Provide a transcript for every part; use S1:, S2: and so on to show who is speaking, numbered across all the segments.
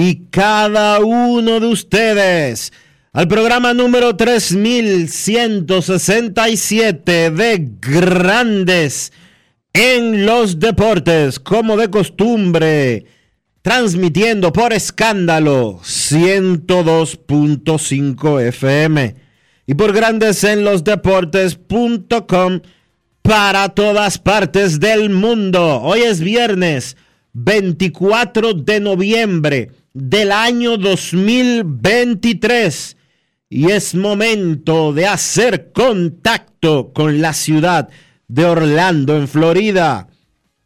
S1: y cada uno de ustedes al programa número 3167 de Grandes en los Deportes, como de costumbre, transmitiendo por escándalo 102.5 FM y por Grandes en los Deportes.com para todas partes del mundo. Hoy es viernes 24 de noviembre del año 2023 y es momento de hacer contacto con la ciudad de Orlando, en Florida,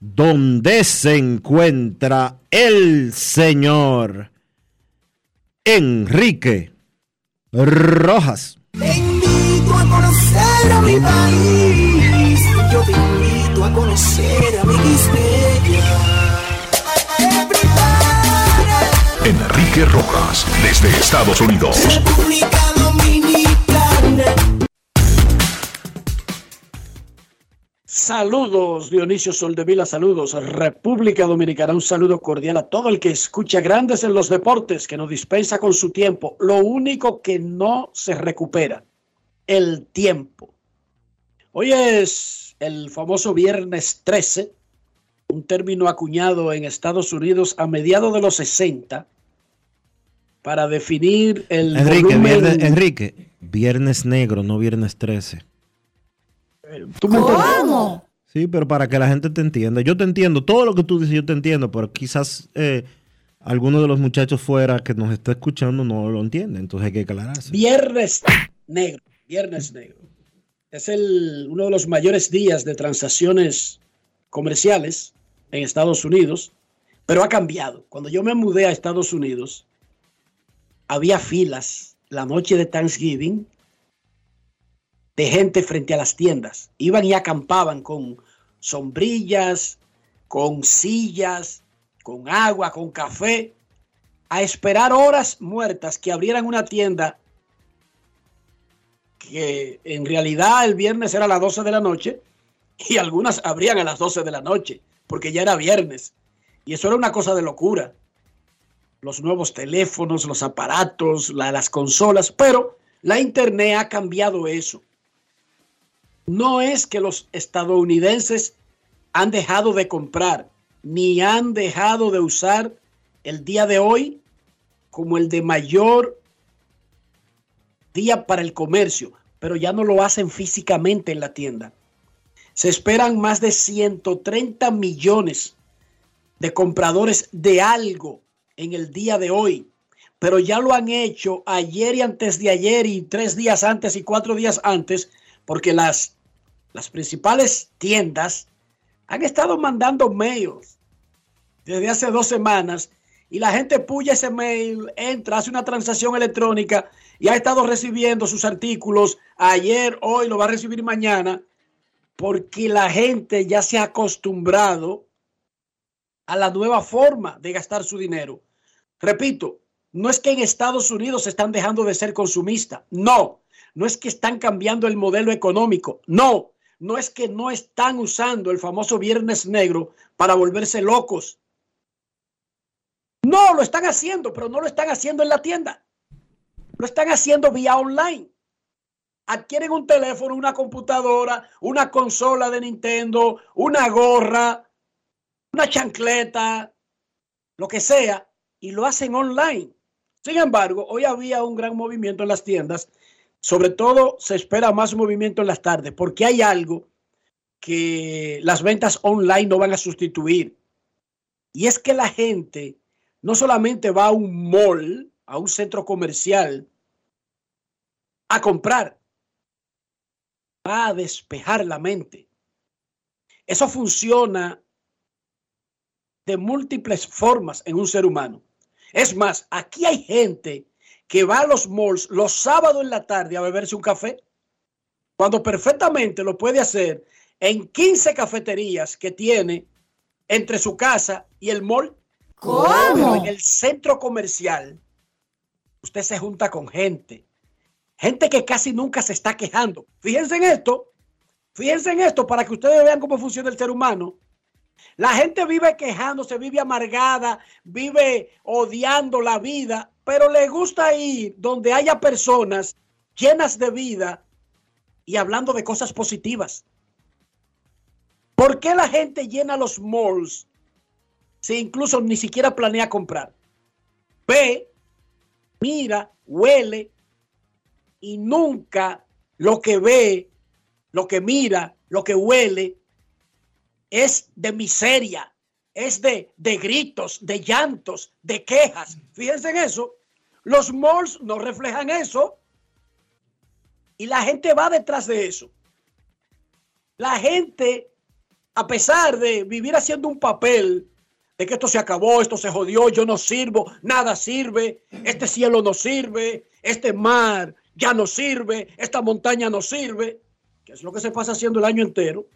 S1: donde se encuentra el señor Enrique Rojas.
S2: Te invito a conocer a mi país. Yo te invito a conocer a mi
S3: Rojas, desde Estados Unidos.
S2: República Dominicana.
S4: Saludos, Dionisio Soldevila, saludos, República Dominicana, un saludo cordial a todo el que escucha grandes en los deportes, que nos dispensa con su tiempo. Lo único que no se recupera, el tiempo. Hoy es el famoso viernes 13, un término acuñado en Estados Unidos a mediados de los 60 para definir el
S1: Enrique,
S4: volumen-
S1: viernes, Enrique, viernes negro, no viernes 13.
S4: ¿Tú me entiendes?
S1: Sí, pero para que la gente te entienda. Yo te entiendo, todo lo que tú dices yo te entiendo, pero quizás eh, alguno de los muchachos fuera que nos está escuchando no lo entiende, entonces hay que aclararse.
S4: Viernes negro, viernes negro. Es el, uno de los mayores días de transacciones comerciales en Estados Unidos, pero ha cambiado. Cuando yo me mudé a Estados Unidos, había filas la noche de Thanksgiving de gente frente a las tiendas. Iban y acampaban con sombrillas, con sillas, con agua, con café, a esperar horas muertas que abrieran una tienda que en realidad el viernes era a las 12 de la noche y algunas abrían a las 12 de la noche porque ya era viernes. Y eso era una cosa de locura. Los nuevos teléfonos, los aparatos, la- las consolas, pero la internet ha cambiado eso. No es que los estadounidenses han dejado de comprar, ni han dejado de usar el día de hoy como el de mayor día para el comercio, pero ya no lo hacen físicamente en la tienda. Se esperan más de 130 millones de compradores de algo en el día de hoy, pero ya lo han hecho ayer y antes de ayer y tres días antes y cuatro días antes, porque las, las principales tiendas han estado mandando mails desde hace dos semanas y la gente puya ese mail, entra, hace una transacción electrónica y ha estado recibiendo sus artículos ayer, hoy, lo va a recibir mañana, porque la gente ya se ha acostumbrado a la nueva forma de gastar su dinero. Repito, no es que en Estados Unidos están dejando de ser consumistas, no, no es que están cambiando el modelo económico, no, no es que no están usando el famoso viernes negro para volverse locos. No, lo están haciendo, pero no lo están haciendo en la tienda. Lo están haciendo vía online. Adquieren un teléfono, una computadora, una consola de Nintendo, una gorra, una chancleta, lo que sea, y lo hacen online. Sin embargo, hoy había un gran movimiento en las tiendas. Sobre todo se espera más movimiento en las tardes, porque hay algo que las ventas online no van a sustituir. Y es que la gente no solamente va a un mall, a un centro comercial, a comprar, va a despejar la mente. Eso funciona de múltiples formas en un ser humano. Es más, aquí hay gente que va a los malls los sábados en la tarde a beberse un café, cuando perfectamente lo puede hacer en 15 cafeterías que tiene entre su casa y el mall. ¿Cómo? en el centro comercial, usted se junta con gente, gente que casi nunca se está quejando. Fíjense en esto, fíjense en esto para que ustedes vean cómo funciona el ser humano. La gente vive quejándose, vive amargada, vive odiando la vida, pero le gusta ir donde haya personas llenas de vida y hablando de cosas positivas. ¿Por qué la gente llena los malls si incluso ni siquiera planea comprar? Ve, mira, huele y nunca lo que ve, lo que mira, lo que huele es de miseria, es de, de gritos, de llantos, de quejas. Fíjense en eso. Los malls no reflejan eso. Y la gente va detrás de eso. La gente, a pesar de vivir haciendo un papel de que esto se acabó, esto se jodió, yo no sirvo, nada sirve, este cielo no sirve, este mar ya no sirve, esta montaña no sirve, que es lo que se pasa haciendo el año entero.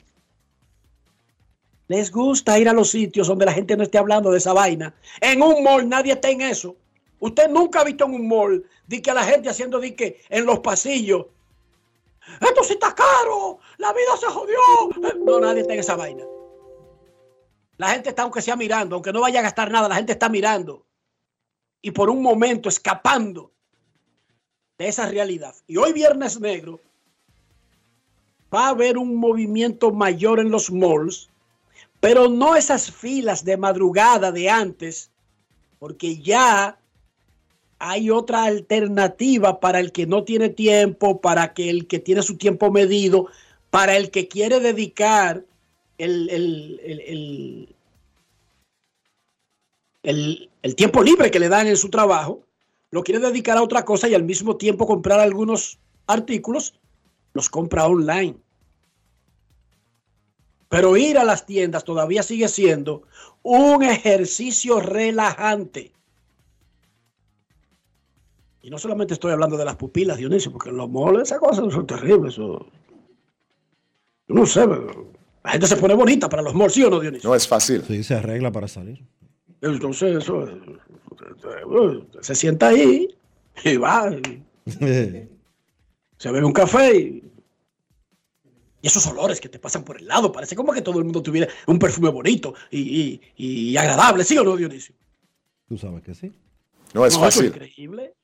S4: Les gusta ir a los sitios donde la gente no esté hablando de esa vaina. En un mall nadie está en eso. Usted nunca ha visto en un mall de que a la gente haciendo de que en los pasillos. Esto sí está caro. La vida se jodió. No, nadie está en esa vaina. La gente está aunque sea mirando, aunque no vaya a gastar nada, la gente está mirando. Y por un momento escapando de esa realidad. Y hoy viernes negro va a haber un movimiento mayor en los malls pero no esas filas de madrugada de antes, porque ya hay otra alternativa para el que no tiene tiempo, para que el que tiene su tiempo medido, para el que quiere dedicar el, el, el, tiempo libre que le dan en su trabajo, lo quiere dedicar a otra cosa y al mismo tiempo comprar algunos artículos, los compra online. Pero ir a las tiendas todavía sigue siendo un ejercicio relajante. Y no solamente estoy hablando de las pupilas, Dionisio, porque los moles, esas cosas son terribles. Yo no sé, la gente se pone bonita para los moles, ¿sí o no, Dionisio?
S5: No es fácil.
S1: Sí, se arregla para salir.
S4: Entonces, eso, se sienta ahí y va. se bebe un café y y esos olores que te pasan por el lado, parece como que todo el mundo tuviera un perfume bonito y, agradable, ¿sí o no, Dionisio?
S1: Tú sabes que sí.
S5: No es fácil.
S4: es increíble.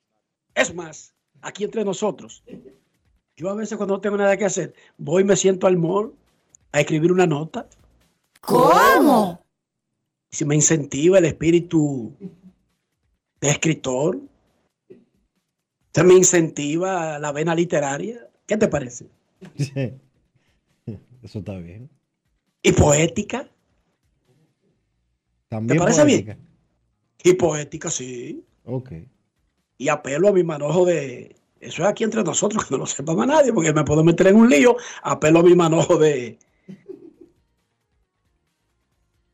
S4: Es más, aquí entre nosotros, yo a veces cuando no tengo nada que hacer, voy y me siento al mall a escribir una nota.
S6: ¿Cómo?
S4: Si me incentiva el espíritu de escritor, se me incentiva la vena literaria. ¿Qué te parece? Sí.
S1: Eso está bien.
S4: ¿Y poética?
S1: ¿También
S4: ¿Te parece bien? Y poética, sí.
S1: Ok.
S4: Y apelo a mi manojo de. Eso es aquí entre nosotros, que no lo sepa más nadie, porque me puedo meter en un lío. Apelo a mi manojo de.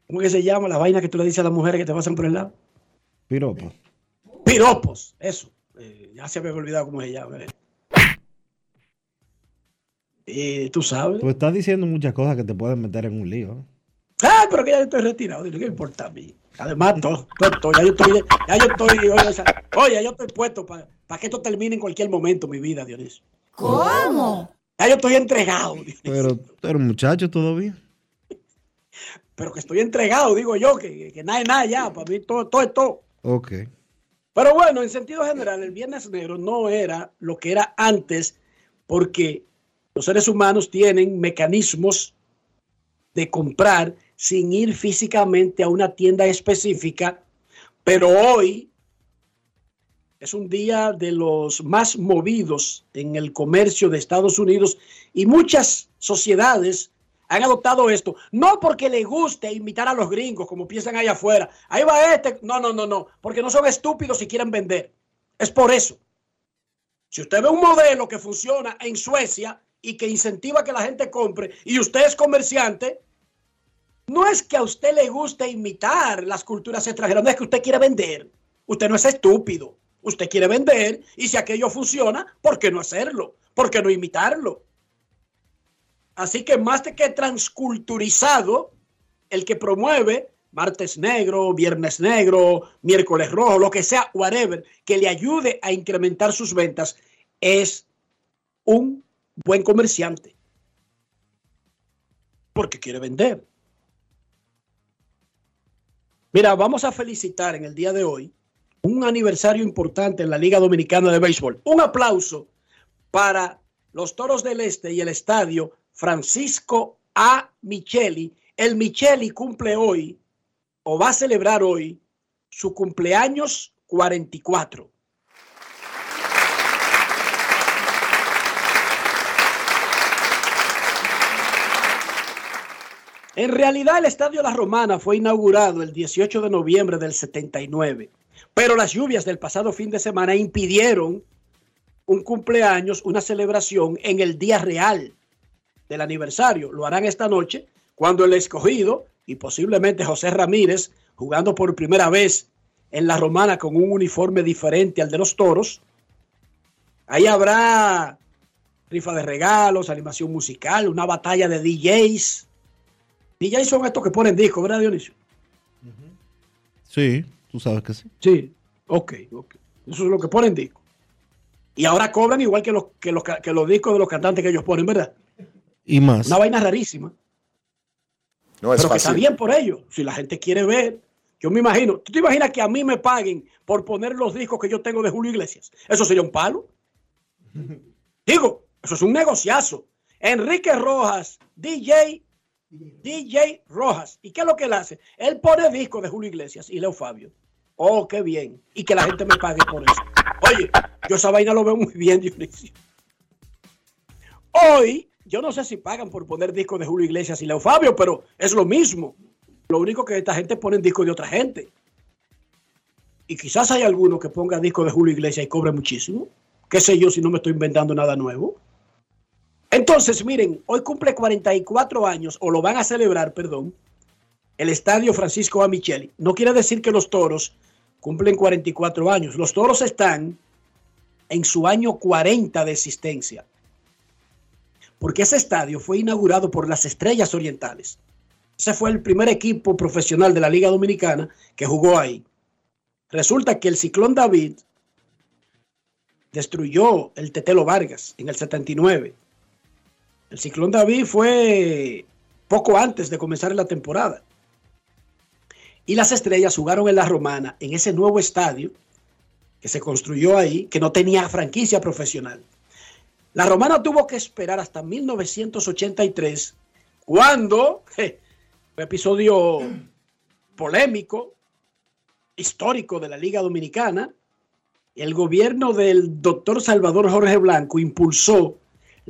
S4: ¿Cómo que se llama la vaina que tú le dices a las mujeres que te pasan por el lado?
S1: Piropos.
S4: Piropos, eso. Eh, ya se me había olvidado cómo se llama. Eh. Y tú sabes.
S1: Tú estás diciendo muchas cosas que te pueden meter en un lío.
S4: ¡Ah! Pero que ya yo estoy retirado. Dile, ¿qué importa a mí? Además, todo, todo, ya yo estoy, ya yo estoy, oye, oye yo estoy puesto para que esto termine en cualquier momento mi vida, Dionisio.
S6: ¿Cómo?
S4: Ya yo estoy entregado. Dionisio.
S1: Pero tú eres muchacho todavía.
S4: Pero que estoy entregado, digo yo, que, que nada es nada ya, para mí todo, todo es todo.
S1: Ok.
S4: Pero bueno, en sentido general, el Viernes Negro no era lo que era antes, porque los seres humanos tienen mecanismos de comprar sin ir físicamente a una tienda específica, pero hoy es un día de los más movidos en el comercio de Estados Unidos y muchas sociedades han adoptado esto, no porque le guste imitar a los gringos, como piensan allá afuera. Ahí va este. No, no, no, no, porque no son estúpidos y quieren vender. Es por eso. Si usted ve un modelo que funciona en Suecia y que incentiva que la gente compre y usted es comerciante, no es que a usted le guste imitar las culturas extranjeras, no es que usted quiere vender. Usted no es estúpido. Usted quiere vender y si aquello funciona, ¿por qué no hacerlo? ¿Por qué no imitarlo? Así que más de que transculturizado, el que promueve martes negro, viernes negro, miércoles rojo, lo que sea, whatever, que le ayude a incrementar sus ventas, es un buen comerciante. Porque quiere vender. Mira, vamos a felicitar en el día de hoy un aniversario importante en la Liga Dominicana de Béisbol. Un aplauso para los Toros del Este y el estadio Francisco A. Micheli. El Micheli cumple hoy, o va a celebrar hoy, su cumpleaños 44. En realidad el Estadio La Romana fue inaugurado el 18 de noviembre del 79, pero las lluvias del pasado fin de semana impidieron un cumpleaños, una celebración en el día real del aniversario. Lo harán esta noche cuando el escogido y posiblemente José Ramírez, jugando por primera vez en la romana con un uniforme diferente al de los toros. Ahí habrá rifa de regalos, animación musical, una batalla de DJs. DJs son estos que ponen discos, ¿verdad, Dionisio?
S1: Sí, tú sabes que sí.
S4: Sí, ok, ok. Eso es lo que ponen discos. Y ahora cobran igual que los, que los, que los discos de los cantantes que ellos ponen, ¿verdad?
S1: Y más.
S4: Una vaina rarísima.
S5: No es
S4: pero que está
S5: fácil.
S4: bien por ello. Si la gente quiere ver, yo me imagino. ¿Tú te imaginas que a mí me paguen por poner los discos que yo tengo de Julio Iglesias? ¿Eso sería un palo? Digo, eso es un negociazo. Enrique Rojas, DJ, DJ Rojas. ¿Y qué es lo que él hace? Él pone discos de Julio Iglesias y Leo Fabio. Oh, qué bien. Y que la gente me pague por eso. Oye, yo esa vaina lo veo muy bien, Dionisio. Hoy, yo no sé si pagan por poner discos de Julio Iglesias y Leo Fabio, pero es lo mismo. Lo único que esta gente pone discos de otra gente. Y quizás hay alguno que ponga discos de Julio Iglesias y cobre muchísimo. ¿Qué sé yo si no me estoy inventando nada nuevo? Entonces, miren, hoy cumple 44 años, o lo van a celebrar, perdón, el estadio Francisco A. Micheli. No quiere decir que los toros cumplen 44 años. Los toros están en su año 40 de existencia. Porque ese estadio fue inaugurado por las Estrellas Orientales. Ese fue el primer equipo profesional de la Liga Dominicana que jugó ahí. Resulta que el Ciclón David destruyó el Tetelo Vargas en el 79. El Ciclón David fue poco antes de comenzar la temporada. Y las estrellas jugaron en la Romana, en ese nuevo estadio que se construyó ahí, que no tenía franquicia profesional. La Romana tuvo que esperar hasta 1983, cuando, je, un episodio polémico, histórico de la Liga Dominicana, el gobierno del doctor Salvador Jorge Blanco impulsó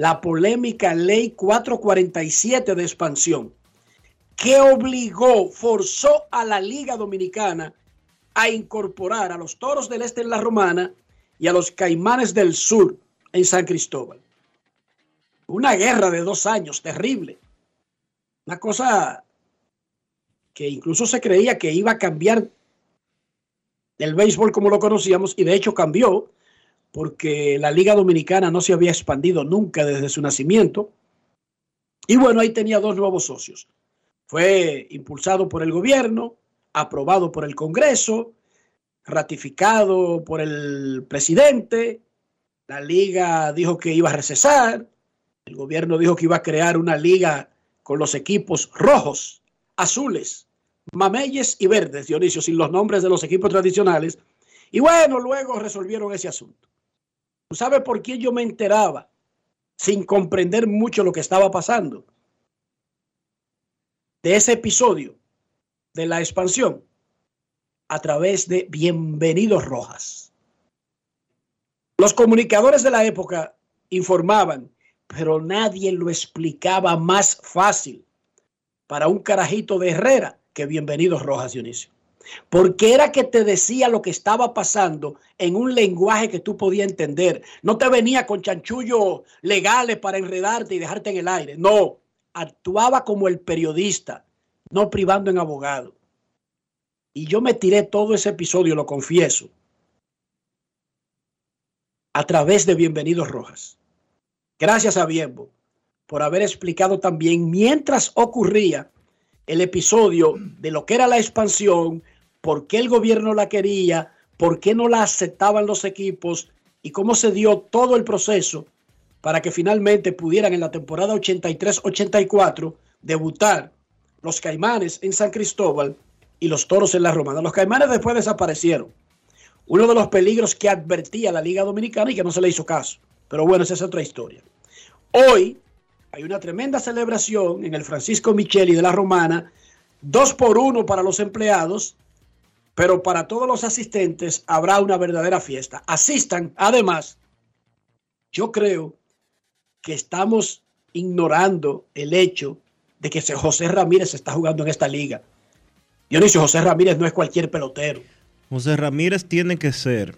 S4: la polémica ley 447 de expansión, que obligó, forzó a la Liga Dominicana a incorporar a los Toros del Este en la Romana y a los Caimanes del Sur en San Cristóbal. Una guerra de dos años, terrible. Una cosa que incluso se creía que iba a cambiar el béisbol como lo conocíamos y de hecho cambió porque la Liga Dominicana no se había expandido nunca desde su nacimiento. Y bueno, ahí tenía dos nuevos socios. Fue impulsado por el gobierno, aprobado por el Congreso, ratificado por el presidente. La liga dijo que iba a recesar. El gobierno dijo que iba a crear una liga con los equipos rojos, azules, mameyes y verdes, Dionisio, sin los nombres de los equipos tradicionales. Y bueno, luego resolvieron ese asunto. ¿Tú sabes por qué yo me enteraba sin comprender mucho lo que estaba pasando? De ese episodio de la expansión a través de Bienvenidos Rojas. Los comunicadores de la época informaban, pero nadie lo explicaba más fácil para un carajito de Herrera que Bienvenidos Rojas, Dionisio. Porque era que te decía lo que estaba pasando en un lenguaje que tú podías entender. No te venía con chanchullos legales para enredarte y dejarte en el aire. No, actuaba como el periodista, no privando en abogado. Y yo me tiré todo ese episodio, lo confieso, a través de Bienvenidos Rojas. Gracias a Bienbo por haber explicado también mientras ocurría el episodio de lo que era la expansión, por qué el gobierno la quería, por qué no la aceptaban los equipos y cómo se dio todo el proceso para que finalmente pudieran en la temporada 83-84 debutar los Caimanes en San Cristóbal y los Toros en la Romana. Los Caimanes después desaparecieron. Uno de los peligros que advertía la Liga Dominicana y que no se le hizo caso. Pero bueno, esa es otra historia. Hoy hay una tremenda celebración en el Francisco Micheli de la Romana, dos por uno para los empleados, pero para todos los asistentes habrá una verdadera fiesta. Asistan, además, yo creo que estamos ignorando el hecho de que José Ramírez está jugando en esta liga. Dionisio, José Ramírez no es cualquier pelotero.
S1: José Ramírez tiene que ser,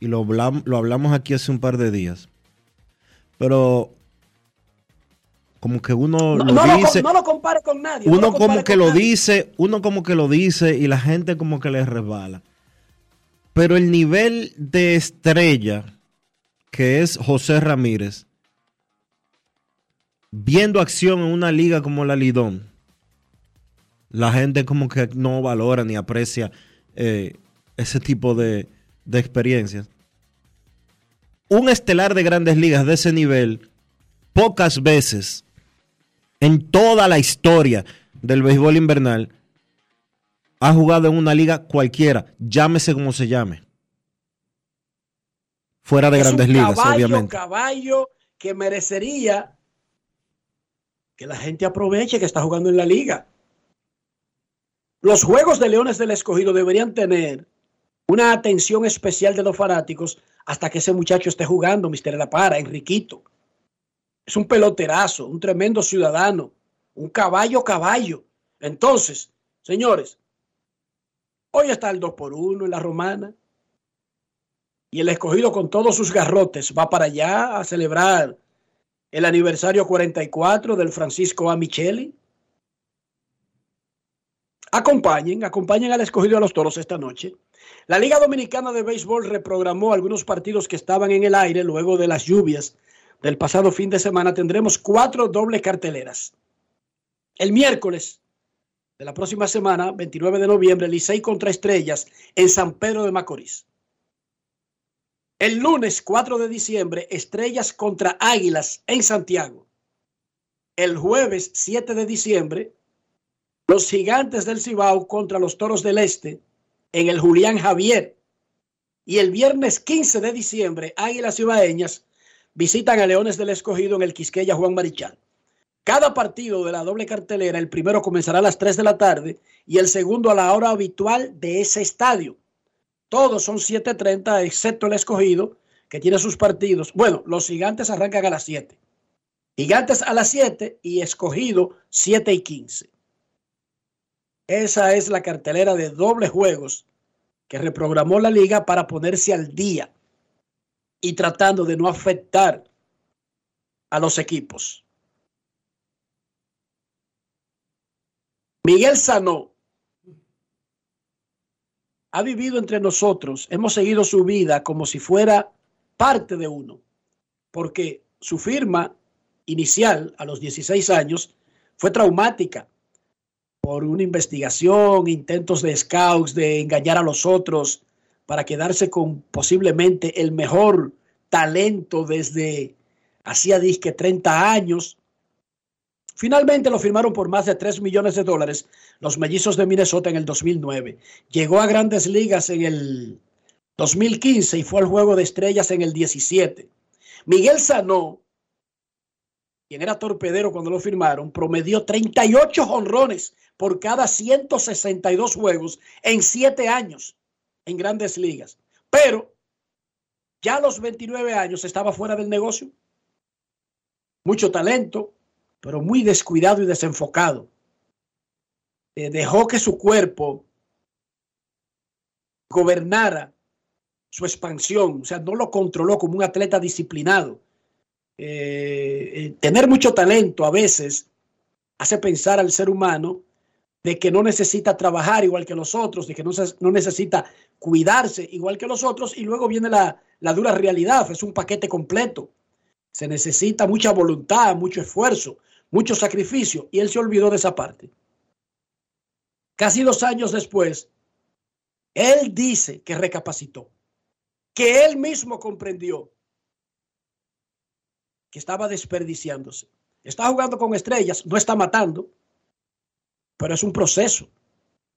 S1: y lo hablamos, lo hablamos aquí hace un par de días, pero como que uno
S4: no,
S1: lo
S4: no
S1: dice.
S4: Lo, no lo compare con nadie.
S1: Uno
S4: no
S1: como que lo
S4: nadie.
S1: dice, uno como que lo dice y la gente como que le resbala. Pero el nivel de estrella que es José Ramírez, viendo acción en una liga como la Lidón, la gente como que no valora ni aprecia eh, ese tipo de, de experiencias. Un estelar de grandes ligas de ese nivel, pocas veces en toda la historia del béisbol invernal ha jugado en una liga cualquiera, llámese como se llame. Fuera de
S4: Es
S1: grandes
S4: un
S1: ligas, obviamente.
S4: caballo que merecería que la gente aproveche que está jugando en la liga. Los juegos de Leones del Escogido deberían tener una atención especial de los fanáticos hasta que ese muchacho esté jugando, Mister La Para, Enriquito. Es un peloterazo, un tremendo ciudadano, un caballo caballo. Entonces, señores, hoy está el 2 por 1 en la romana y el escogido con todos sus garrotes va para allá a celebrar el aniversario 44 del Francisco A. Micheli. Acompañen, acompañen al escogido a los toros esta noche. La Liga Dominicana de Béisbol reprogramó algunos partidos que estaban en el aire luego de las lluvias del pasado fin de semana. Tendremos cuatro dobles carteleras. El miércoles de la próxima semana, 29 de noviembre, Licey contra Estrellas en San Pedro de Macorís. El lunes 4 de diciembre, Estrellas contra Águilas en Santiago. El jueves 7 de diciembre, los Gigantes del Cibao contra los Toros del Este en el Julián Javier. Y el viernes 15 de diciembre, Águilas Cibaeñas visitan a Leones del Escogido en el Quisqueya Juan Marichal. Cada partido de la doble cartelera, el primero comenzará a las 3 de la tarde y el segundo a la hora habitual de ese estadio. Todos son 7.30, excepto el escogido, que tiene sus partidos. Bueno, los gigantes arrancan a las 7. Gigantes a las 7 y escogido 7 y 15. Esa es la cartelera de doble juegos que reprogramó la liga para ponerse al día y tratando de no afectar a los equipos. Miguel Sanó ha vivido entre nosotros, hemos seguido su vida como si fuera parte de uno, porque su firma inicial a los 16 años fue traumática. por una investigación, intentos de scouts de engañar a los otros para quedarse con posiblemente el mejor talento desde hacía disque 30 años. Finalmente lo firmaron por más de 3 millones de dólares los mellizos de Minnesota en el 2009. Llegó a grandes ligas en el 2015 y fue al juego de estrellas en el 17. Miguel Sanó, quien era torpedero cuando lo firmaron, promedió 38 honrones por cada 162 juegos en 7 años en grandes ligas. Pero ya a los 29 años estaba fuera del negocio. Mucho talento, pero muy descuidado y desenfocado. Eh, dejó que su cuerpo gobernara su expansión, o sea, no lo controló como un atleta disciplinado. Eh, eh, tener mucho talento a veces hace pensar al ser humano de que no necesita trabajar igual que los otros, de que no, no necesita cuidarse igual que los otros, y luego viene la, la dura realidad, es un paquete completo. Se necesita mucha voluntad, mucho esfuerzo, mucho sacrificio, y él se olvidó de esa parte. Casi dos años después, él dice que recapacitó, que él mismo comprendió que estaba desperdiciándose. Está jugando con estrellas, no está matando, pero es un proceso.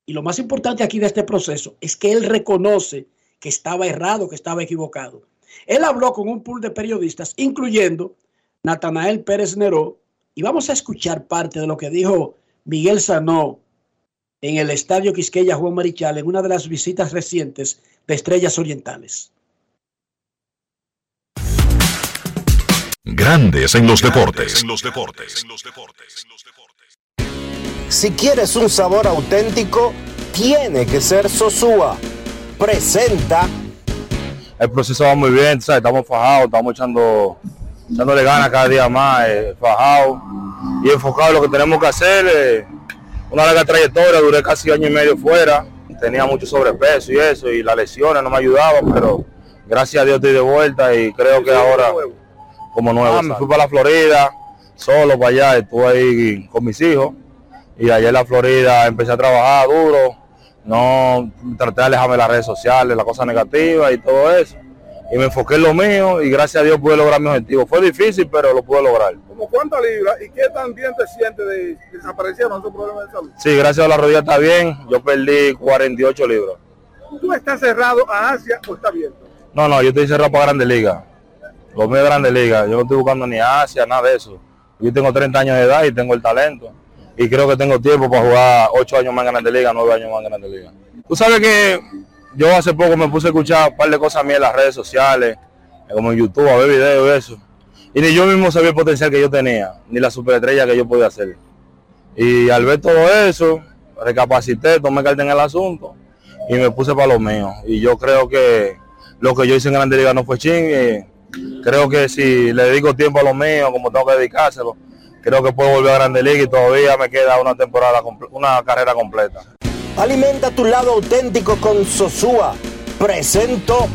S4: Y lo más importante aquí de este proceso es que él reconoce que estaba errado, que estaba equivocado. Él habló con un pool de periodistas, incluyendo Natanael Pérez Neró, y vamos a escuchar parte de lo que dijo Miguel Sanó en el Estadio Quisqueya Juan Marichal en una de las visitas recientes de Estrellas Orientales.
S3: Grandes en los deportes. En los deportes.
S7: Si quieres un sabor auténtico, tiene que ser Sosúa. Presenta.
S8: El proceso va muy bien, estamos fajados, estamos echando, echándole ganas cada día más, eh, fajados y enfocados en lo que tenemos que hacer. Eh, una larga trayectoria, duré casi año y medio fuera, tenía mucho sobrepeso y eso, y las lesiones no me ayudaban, pero gracias a Dios estoy de vuelta y creo que ahora como nuevo. Ah, me fui para la Florida, solo para allá, estuve ahí con mis hijos y allá en la Florida empecé a trabajar duro, no traté de alejarme de las redes sociales, las cosas negativas y todo eso. Y me enfoqué en lo mío y gracias a Dios pude lograr mi objetivo. Fue difícil, pero lo pude lograr.
S9: ¿Cómo cuántas libras y qué tan bien te sientes de desaparecieron esos problemas de salud?
S8: Sí, gracias a la rodilla está bien. Yo perdí 48 libras.
S9: ¿Tú estás cerrado a Asia o está abierto?
S8: No, no, yo estoy cerrado para Grandes Ligas. Los míos Grandes Ligas. Yo no estoy buscando ni Asia, nada de eso. Yo tengo 30 años de edad y tengo el talento y creo que tengo tiempo para jugar ocho años más en Grande Liga, nueve años más en Grande Liga. Tú sabes que yo hace poco me puse a escuchar un par de cosas mías en las redes sociales, como en YouTube, a ver videos y eso. Y ni yo mismo sabía el potencial que yo tenía, ni la superestrella que yo podía hacer. Y al ver todo eso, recapacité, tomé carta en el asunto y me puse para lo mío. Y yo creo que lo que yo hice en Grande Liga no fue ching. creo que si le dedico tiempo a lo mío, como tengo que dedicárselo, creo que puedo volver a Grande Liga y todavía me queda una temporada, una carrera completa.
S7: Alimenta tu lado auténtico con Sosúa. Presento.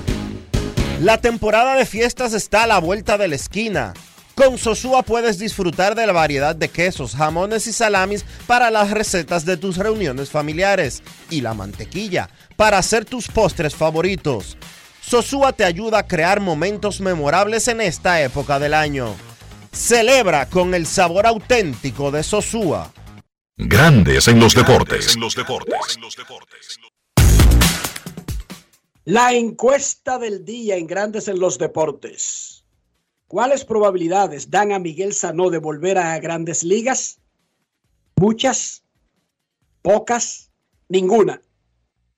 S1: La temporada de fiestas está a la vuelta de la esquina. Con Sosúa puedes disfrutar de la variedad de quesos, jamones y salamis para las recetas de tus reuniones familiares y la mantequilla para hacer tus postres favoritos. Sosúa te ayuda a crear momentos memorables en esta época del año. Celebra con el sabor auténtico de Sosúa.
S3: Grandes en los deportes. En los deportes.
S4: La encuesta del día en Grandes en los deportes. ¿Cuáles probabilidades dan a Miguel Sanó de volver a Grandes Ligas? Muchas, pocas, ninguna.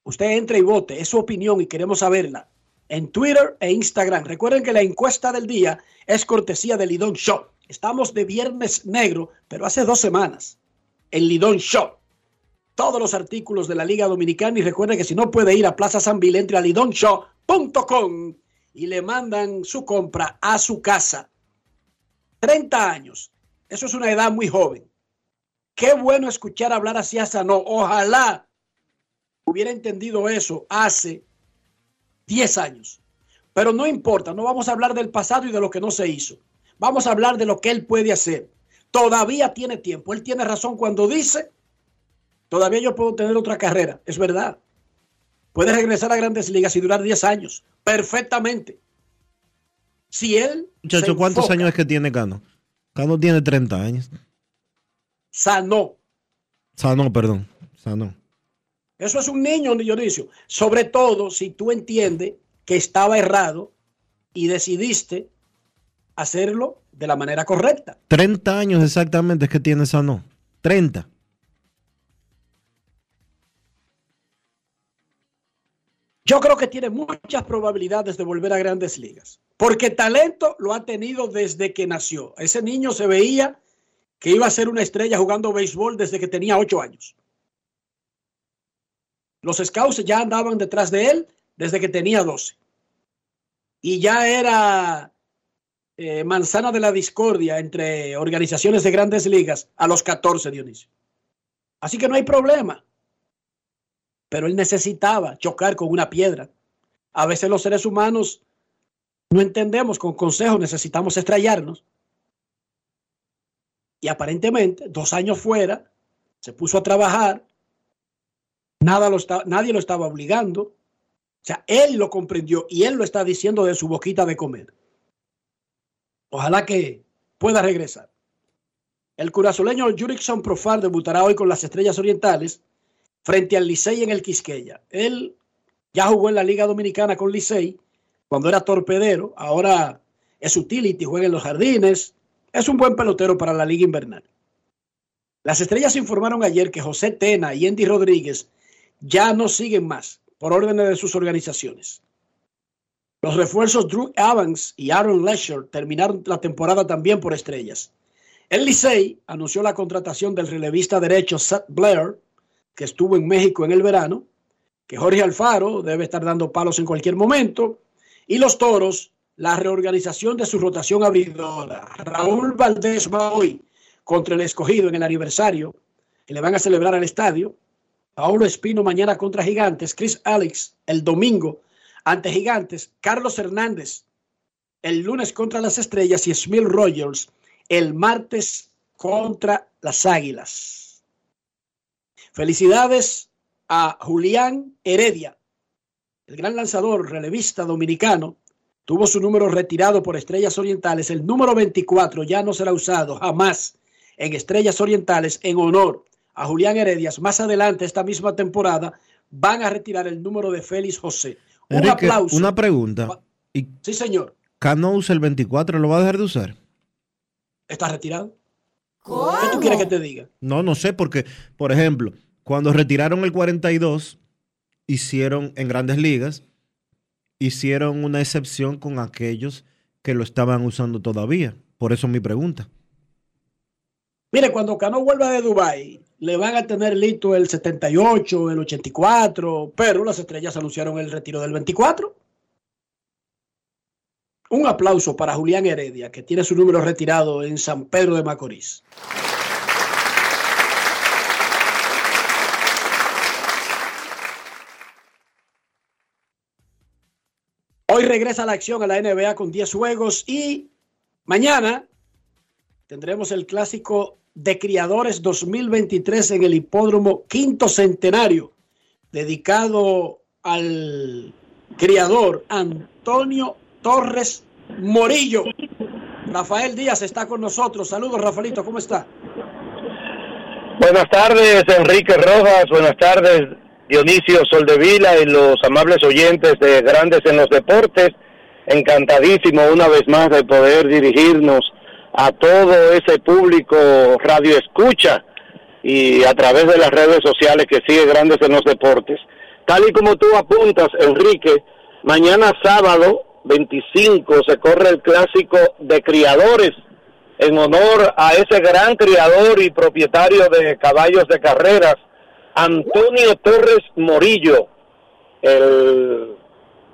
S4: Usted entra y vote, es su opinión y queremos saberla en Twitter e Instagram. Recuerden que la encuesta del día es cortesía de Lidón Shop. Estamos de viernes negro, pero hace dos semanas. El Lidón Shop. Todos los artículos de la Liga Dominicana. Y recuerden que si no puede ir a Plaza San Vil, entre a lidonshop.com y le mandan su compra a su casa. 30 años. Eso es una edad muy joven. Qué bueno escuchar hablar así a Sano. Ojalá hubiera entendido eso hace 10 años. Pero no importa, no vamos a hablar del pasado y de lo que no se hizo. Vamos a hablar de lo que él puede hacer. Todavía tiene tiempo. Él tiene razón cuando dice Todavía yo puedo tener otra carrera, es verdad. Puede regresar a grandes ligas y durar 10 años, perfectamente. Si él.
S1: Muchacho, ¿cuántos
S4: enfoca,
S1: años es que tiene Cano? Cano tiene 30 años.
S4: Sanó.
S1: Sano, perdón. Sano.
S4: Eso es un niño, Dionisio. Sobre todo si tú entiendes que estaba errado y decidiste hacerlo de la manera correcta.
S1: 30 años exactamente es que tiene Sano. 30.
S4: Yo creo que tiene muchas probabilidades de volver a grandes ligas. Porque talento lo ha tenido desde que nació. Ese niño se veía que iba a ser una estrella jugando béisbol desde que tenía 8 años. Los scouts ya andaban detrás de él desde que tenía 12. Y ya era eh, manzana de la discordia entre organizaciones de grandes ligas a los 14, Dionisio. Así que no hay problema. Pero él necesitaba chocar con una piedra. A veces los seres humanos no entendemos con consejos, necesitamos estrellarnos. Y aparentemente, dos años fuera, se puso a trabajar, nada lo está, nadie lo estaba obligando. O sea, él lo comprendió y él lo está diciendo de su boquita de comer. Ojalá que pueda regresar. El curazoleño Jurickson Profar debutará hoy con las Estrellas Orientales frente al Licey en el Quisqueya. Él ya jugó en la Liga Dominicana con Licey cuando era torpedero, ahora es utility, juega en los jardines, es un buen pelotero para la Liga Invernal. Las Estrellas informaron ayer que José Tena y Andy Rodríguez ya no siguen más por órdenes de sus organizaciones. Los refuerzos Drew Evans y Aaron Lesher terminaron la temporada también por estrellas. El Licey anunció la contratación del relevista derecho Seth Blair, que estuvo en México en el verano, que Jorge Alfaro debe estar dando palos en cualquier momento, y los Toros, la reorganización de su rotación abridora. Raúl Valdés va hoy contra el escogido en el aniversario que le van a celebrar al estadio. Paulo Espino mañana contra Gigantes, Chris Alex el domingo ante Gigantes, Carlos Hernández el lunes contra las Estrellas y Smil Rogers el martes contra las Águilas. Felicidades a Julián Heredia, el gran lanzador relevista dominicano. Tuvo su número retirado por Estrellas Orientales. El número 24 ya no será usado jamás en Estrellas Orientales en honor a Julián Heredias. Más adelante, esta misma temporada, van a retirar el número de Félix José. Un
S1: Enrique,
S4: aplauso.
S1: una pregunta. ¿Y
S4: Sí, señor.
S1: Cano usa el 24? ¿Lo va a dejar de usar?
S4: ¿Está retirado? ¿Qué tú quieres que te diga?
S1: No, no sé, porque, por ejemplo, cuando retiraron el 42, hicieron en grandes ligas, hicieron una excepción con aquellos que lo estaban usando todavía. Por eso mi pregunta.
S4: Mire, cuando Cano vuelva de Dubái, le van a tener listo el 78, el 84, pero las estrellas anunciaron el retiro del 24. Un aplauso para Julián Heredia, que tiene su número retirado en San Pedro de Macorís. Hoy regresa la acción a la NBA con 10 juegos y mañana tendremos el clásico de criadores 2023 en el hipódromo quinto centenario, dedicado al criador Antonio Torres Morillo. Rafael Díaz está con nosotros. Saludos, Rafaelito, ¿cómo está?
S10: Buenas tardes, Enrique Rojas. Buenas tardes, Dionisio Soldevila y los amables oyentes de Grandes en los Deportes. Encantadísimo una vez más de poder dirigirnos a todo ese público radio escucha y a través de las redes sociales que sigue Grandes en los Deportes. Tal y como tú apuntas, Enrique, mañana sábado 25 se corre el clásico de criadores en honor a ese gran criador y propietario de caballos de carreras, Antonio Torres Morillo, el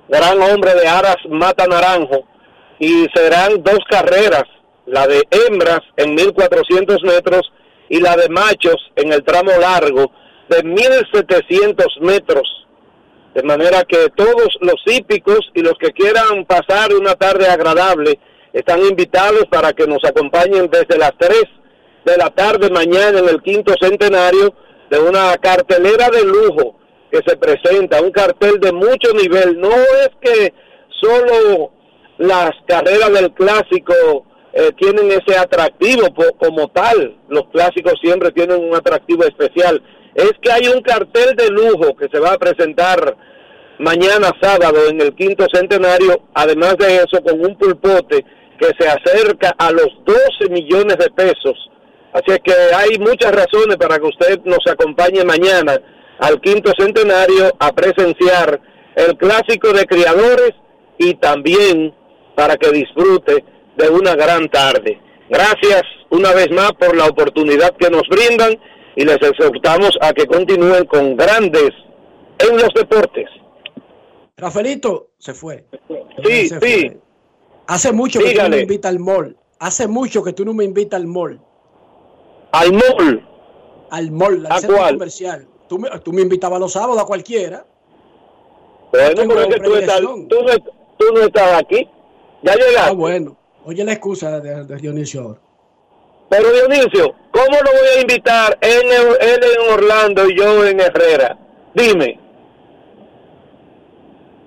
S10: gran hombre de Aras Mata Naranjo, y serán dos carreras, la de hembras en 1400 metros y la de machos en el tramo largo de 1700 metros. De manera que todos los hípicos y los que quieran pasar una tarde agradable están invitados para que nos acompañen desde las 3 de la tarde mañana en el quinto centenario de una cartelera de lujo que se presenta, un cartel de mucho nivel. No es que solo las carreras del clásico eh, tienen ese atractivo como tal, los clásicos siempre tienen un atractivo especial. Es que hay un cartel de lujo que se va a presentar mañana sábado en el quinto centenario, además de eso con un pulpote que se acerca a los 12 millones de pesos. Así es que hay muchas razones para que usted nos acompañe mañana al quinto centenario a presenciar el clásico de criadores y también para que disfrute de una gran tarde. Gracias una vez más por la oportunidad que nos brindan y les exhortamos a que continúen con grandes en los deportes.
S4: Rafaelito se fue.
S10: Sí, sí.
S4: Hace mucho que tú no me invitas al mall. Hace mucho que tú no me invitas al mall.
S10: ¿Al mall?
S4: Al mall, al
S10: ¿A
S4: centro
S10: cuál?
S4: comercial. Tú me, tú me invitabas los sábados a cualquiera.
S10: Bueno, pero es que tú, estás, tú, no, tú no estás aquí. Ya llegaste.
S4: Ah, bueno. Oye la excusa de, de Dionisio ahora.
S10: Pero Dionisio, ¿cómo lo voy a invitar él, él en Orlando y yo en Herrera? Dime.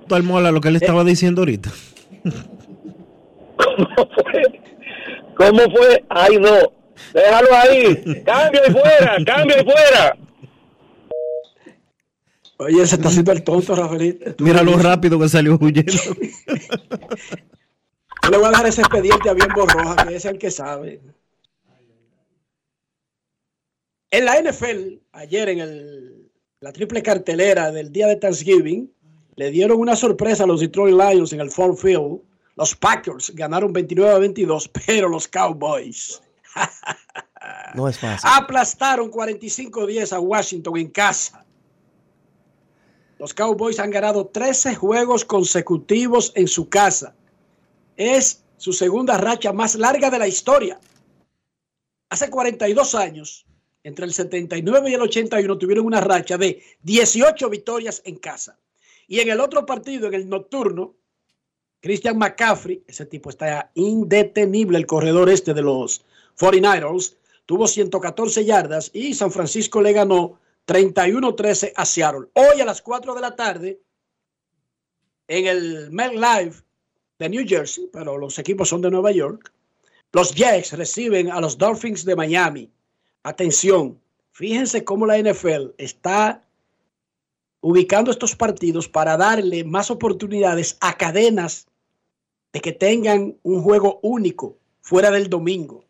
S1: Al mola lo que él estaba diciendo ahorita.
S10: ¿Cómo fue? ¿Cómo fue? Ay, no. Déjalo ahí. Cambia y fuera, cambia y fuera.
S4: Oye, se está haciendo el tonto, Rafaelito.
S1: Mira lo rápido que salió huyendo.
S4: Yo le voy a dejar ese expediente a Bien Borroja, que es el que sabe. En la NFL, ayer en el, la triple cartelera del día de Thanksgiving, le dieron una sorpresa a los Detroit Lions en el Ford Field. Los Packers ganaron 29 a 22, pero los Cowboys
S11: no es fácil.
S4: aplastaron 45-10 a Washington en casa. Los Cowboys han ganado 13 juegos consecutivos en su casa. Es su segunda racha más larga de la historia. Hace 42 años, entre el 79 y el 81, tuvieron una racha de 18 victorias en casa. Y en el otro partido, en el nocturno, Christian McCaffrey, ese tipo está indetenible, el corredor este de los 49ers, tuvo 114 yardas y San Francisco le ganó 31-13 a Seattle. Hoy a las 4 de la tarde, en el MetLife de New Jersey, pero los equipos son de Nueva York, los Jets reciben a los Dolphins de Miami. Atención, fíjense cómo la NFL está ubicando estos partidos para darle más oportunidades a cadenas de que tengan un juego único fuera del domingo.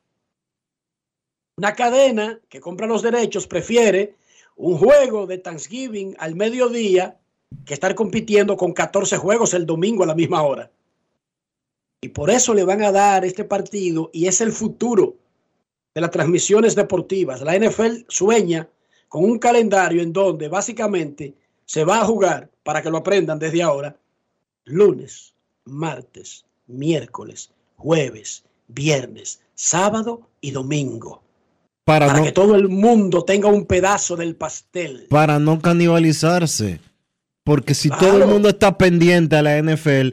S4: Una cadena que compra los derechos prefiere un juego de Thanksgiving al mediodía que estar compitiendo con 14 juegos el domingo a la misma hora. Y por eso le van a dar este partido y es el futuro de las transmisiones deportivas. La NFL sueña con un calendario en donde básicamente se va a jugar, para que lo aprendan desde ahora, lunes, martes, miércoles, jueves, viernes, sábado y domingo.
S1: Para,
S4: Para
S1: no,
S4: que todo el mundo tenga un pedazo del pastel.
S1: para no canibalizarse. Porque si todo el mundo está pendiente a la NFL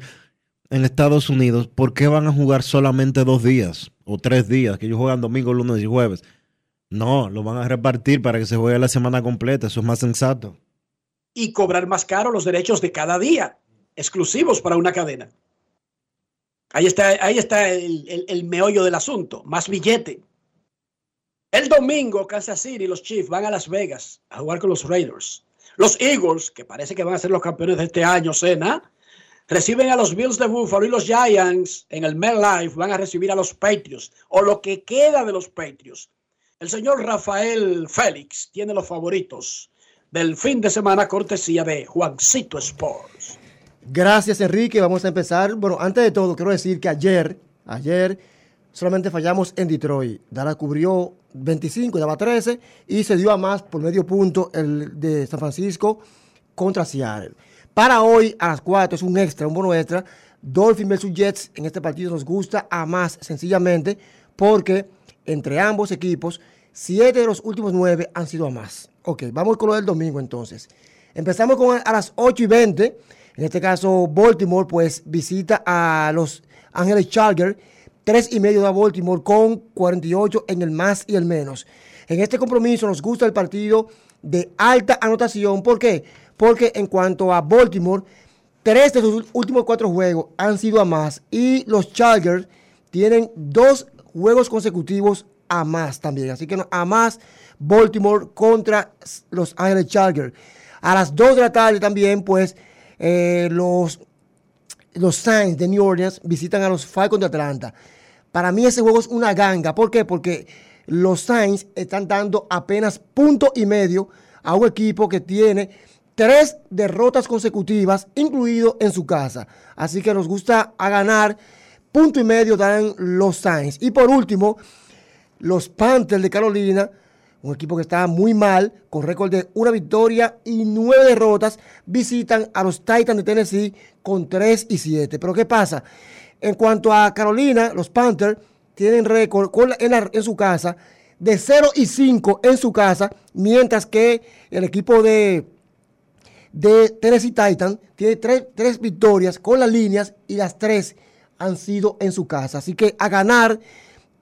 S1: en Estados Unidos, ¿por qué van a jugar solamente dos días o tres días? Que ellos juegan domingo, lunes y jueves. No, lo van a repartir para que se juegue la semana completa. Eso es más sensato.
S4: y cobrar más caro los derechos de cada día, exclusivos para una cadena. Ahí está, ahí está el, el- meollo del asunto, más billete. El domingo, Kansas City y los Chiefs van a Las Vegas a jugar con los Raiders. Los Eagles, que parece que van a ser los campeones de este año, Cena, reciben a los Bills de Buffalo y los Giants en el MetLife van a recibir a los Patriots o lo que queda de los Patriots. El señor Rafael Félix tiene los favoritos del fin de semana cortesía de Juancito Sports.
S11: Gracias, Enrique. Vamos a empezar. Bueno, antes de todo, quiero decir que ayer, ayer solamente fallamos en Detroit. Dallas cubrió 25, daba 13 y se dio a más por medio punto el de San Francisco contra Seattle. Para hoy, a las 4, es un extra, un bono extra. Dolphins versus Jets en este partido nos gusta a más, sencillamente, porque entre ambos equipos, siete de los últimos nueve han sido a más. Ok, vamos con lo del domingo entonces. Empezamos con a las 8 y 20. En este caso, Baltimore pues visita a los Ángeles Chargers 3 y medio da Baltimore con 48 en el más y el menos. En este compromiso nos gusta el partido de alta anotación. ¿Por qué? Porque en cuanto a Baltimore, tres de sus últimos cuatro juegos han sido a más y los Chargers tienen dos juegos consecutivos a más también. Así que a más Baltimore contra los Ángeles Chargers. A las 2 de la tarde también, pues, eh, los, los Saints de New Orleans visitan a los Falcons de Atlanta. Para mí ese juego es una ganga. ¿Por qué? Porque los Saints están dando apenas punto y medio a un equipo que tiene tres derrotas consecutivas, incluido en su casa. Así que nos gusta a ganar. Punto y medio dan los Saints. Y por último, los Panthers de Carolina, un equipo que está muy mal, con récord de una victoria y nueve derrotas, visitan a los Titans de Tennessee con 3 y 7. Pero ¿qué pasa? En cuanto a Carolina, los Panthers tienen récord en, en, su casa de 0 y 5 en su casa, mientras que el equipo de, de Tennessee Titans tiene tres, tres victorias con las líneas y las tres han sido en su casa. Así que a ganar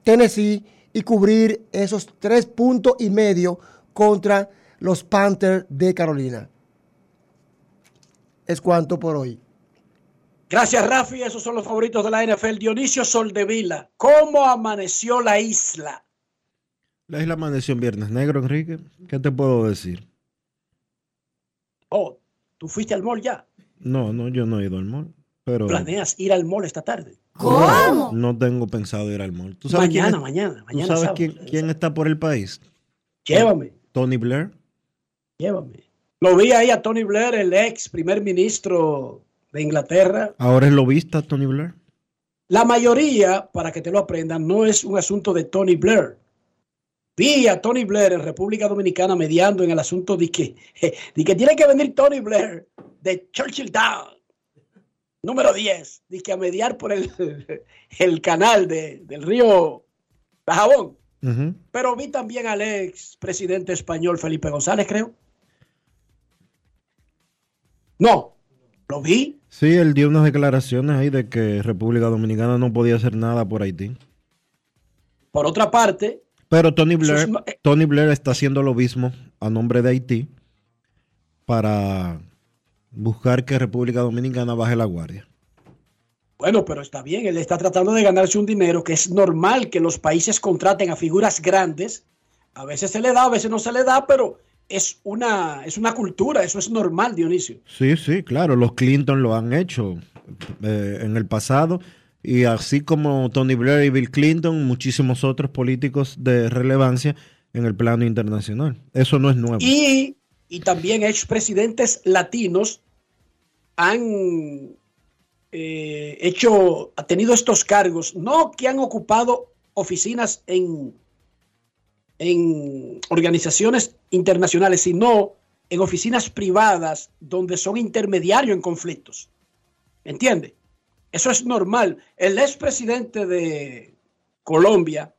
S11: Tennessee y cubrir esos tres puntos y medio contra los Panthers de Carolina. Es cuanto por hoy.
S4: Gracias, Rafi. Esos son los favoritos de la NFL. Dionisio Soldevila. ¿Cómo amaneció la isla?
S1: La isla amaneció en Viernes Negro, Enrique. ¿Qué te puedo decir?
S4: Oh, ¿tú fuiste al mall ya?
S1: No, no, yo no he ido al mall. Pero
S4: ¿Planeas ir al mall esta tarde?
S1: ¿Cómo? No, tengo pensado ir al mall.
S4: ¿Tú sabes mañana, mañana, mañana.
S1: ¿Tú sabes quién, quién, está por el país?
S4: Llévame.
S1: Tony Blair.
S4: Llévame. Lo vi ahí a Tony Blair, el ex primer ministro de Inglaterra.
S1: Ahora es lobista Tony Blair.
S4: La mayoría, para que te lo aprendan, no es un asunto de Tony Blair. Vi a Tony Blair en República Dominicana mediando en el asunto de que, de que tiene que venir Tony Blair de Churchill Down número 10, dice a mediar por el, el canal de, del río Bajabón. Pero vi también al ex presidente español Felipe González, creo. No, lo vi.
S1: Sí, él dio unas declaraciones ahí de que República Dominicana no podía hacer nada por Haití.
S4: Por otra parte.
S1: Pero Tony Blair, eh, Tony Blair está haciendo lo mismo a nombre de Haití para buscar que República Dominicana baje la guardia.
S4: Bueno, pero está bien, él está tratando de ganarse un dinero que es normal que los países contraten a figuras grandes. A veces se le da, a veces no se le da, pero es una, es una cultura, eso es normal, Dionisio.
S1: Sí, sí, claro, los Clinton lo han hecho eh, en el pasado y así como Tony Blair y Bill Clinton, muchísimos otros políticos de relevancia en el plano internacional. Eso no es nuevo.
S4: Y, y también expresidentes latinos han eh, hecho, ha tenido estos cargos, no que han ocupado oficinas en, en organizaciones internacionales, sino en oficinas privadas donde son intermediarios en conflictos. ¿Entiende? Eso es normal. El expresidente de Colombia,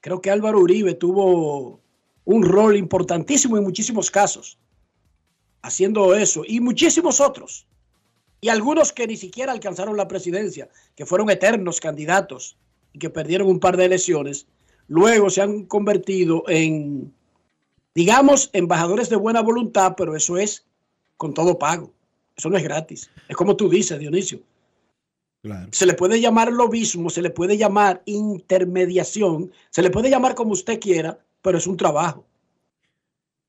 S4: creo que Álvaro Uribe tuvo un rol importantísimo en muchísimos casos haciendo eso y muchísimos otros. Y algunos que ni siquiera alcanzaron la presidencia, que fueron eternos candidatos y que perdieron un par de elecciones, luego se han convertido en, digamos, embajadores de buena voluntad, pero eso es con todo pago. Eso no es gratis. Es como tú dices, Dionisio. Se le puede llamar lobismo, se le puede llamar intermediación, se le puede llamar como usted quiera, pero es un trabajo.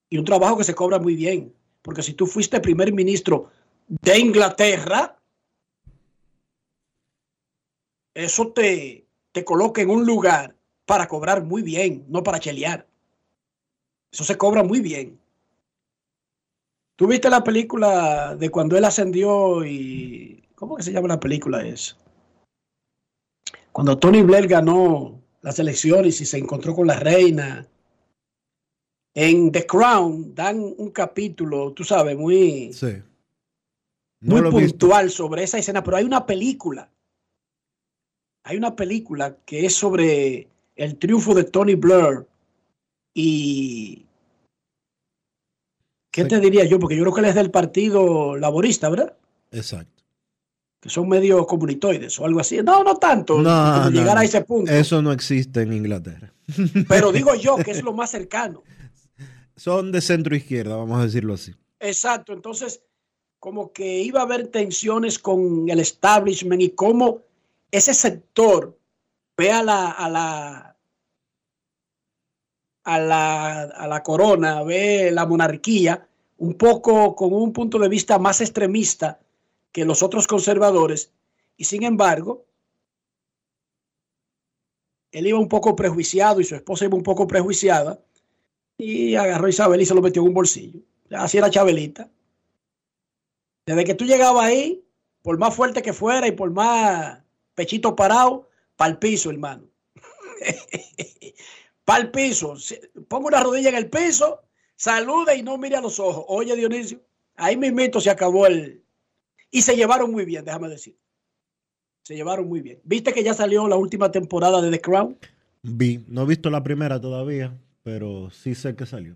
S4: Y un trabajo que se cobra muy bien. Porque si tú fuiste primer ministro de Inglaterra, eso te, te coloca en un lugar para cobrar muy bien, no para chelear. Eso se cobra muy bien. ¿Tú viste la película de cuando él ascendió y... ¿Cómo que se llama la película esa? Cuando Tony Blair ganó las elecciones y se encontró con la reina en The Crown dan un capítulo, tú sabes, muy, muy puntual sobre esa escena, pero hay una película. Hay una película que es sobre el triunfo de Tony Blair y... ¿Qué te diría yo? Porque yo creo que él es del Partido Laborista, ¿verdad?
S1: Exacto.
S4: que son medio comunitoides o algo así. No, no tanto.
S1: No, no,
S4: llegar a ese punto.
S1: Eso no existe en Inglaterra.
S4: Pero digo yo que es lo más cercano.
S1: Son de centro izquierda, vamos a decirlo así.
S4: Exacto. Entonces, como que iba a haber tensiones con el establishment y cómo ese sector ve a la, a la, a la, a la corona, ve la monarquía un poco con un punto de vista más extremista que los otros conservadores. Y sin embargo, él iba un poco prejuiciado y su esposa iba un poco prejuiciada y agarró a Isabel y se lo metió en un bolsillo. Así era Chabelita. Desde que tú llegabas ahí, por más fuerte que fuera y por más pechito parado, para el piso, hermano. para el piso. Ponga una rodilla en el piso, salude y no mire a los ojos. Oye, Dionisio, ahí mismito se acabó el... Y se llevaron muy bien, déjame decir. Se llevaron muy bien. ¿Viste que ya salió la última temporada de The Crown?
S1: Vi, no he visto la primera todavía, pero sí sé que salió.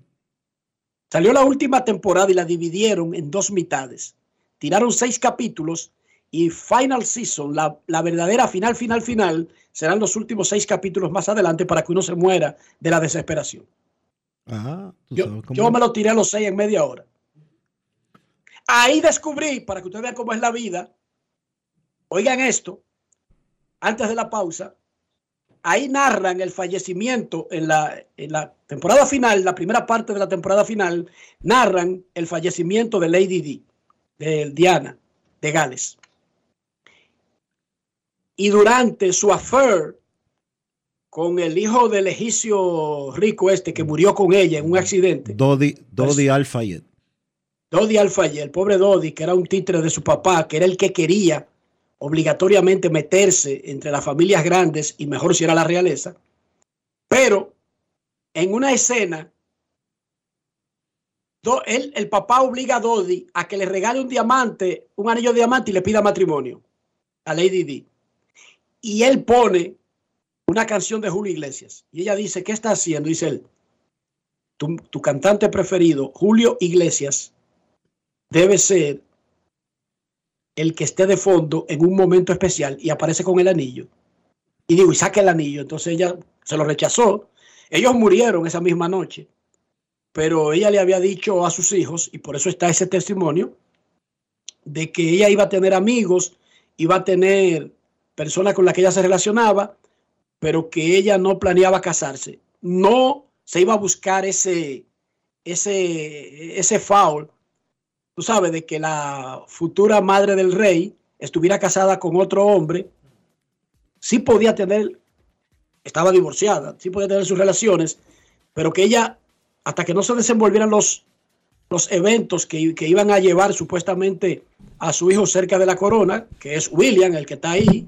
S4: Salió la última temporada y la dividieron en dos mitades. Tiraron seis capítulos y Final Season, la, la, verdadera final, final, final, serán los últimos seis capítulos más adelante para que uno se muera de la desesperación.
S1: Ajá,
S4: yo, yo me lo tiré a los seis en media hora. Ahí descubrí, para que ustedes vean cómo es la vida, oigan esto, antes de la pausa, ahí narran el fallecimiento en la, en la temporada final, la primera parte de la temporada final, narran el fallecimiento de Lady D, de Diana, de Gales. Y durante su affair con el hijo del egipcio rico este que murió con ella en un accidente.
S1: Dodi, Dodi pues, Al-Fayed.
S4: Dodi Al-Fayed, el pobre Dodi, que era un títere de su papá, que era el que quería obligatoriamente meterse entre las familias grandes y mejor si era la realeza. Pero en una escena, do, él, el papá obliga a Dodi a que le regale un diamante, un anillo de diamante y le pida matrimonio a Lady D. Y él pone una canción de Julio Iglesias. Y ella dice, ¿qué está haciendo? Dice él, tu, tu cantante preferido, Julio Iglesias, debe ser el que esté de fondo en un momento especial y aparece con el anillo. Y digo, y saca el anillo. Entonces ella se lo rechazó. Ellos murieron esa misma noche, pero ella le había dicho a sus hijos, y por eso está ese testimonio, de que ella iba a tener amigos, iba a tener personas con las que ella se relacionaba, pero que ella no planeaba casarse. No se iba a buscar ese, ese, ese foul tú sabes, de que la futura madre del rey estuviera casada con otro hombre, sí podía tener, estaba divorciada, sí podía tener sus relaciones, pero que ella, hasta que no se desenvolvieran los, los eventos que, que iban a llevar supuestamente a su hijo cerca de la corona, que es William, el que está ahí,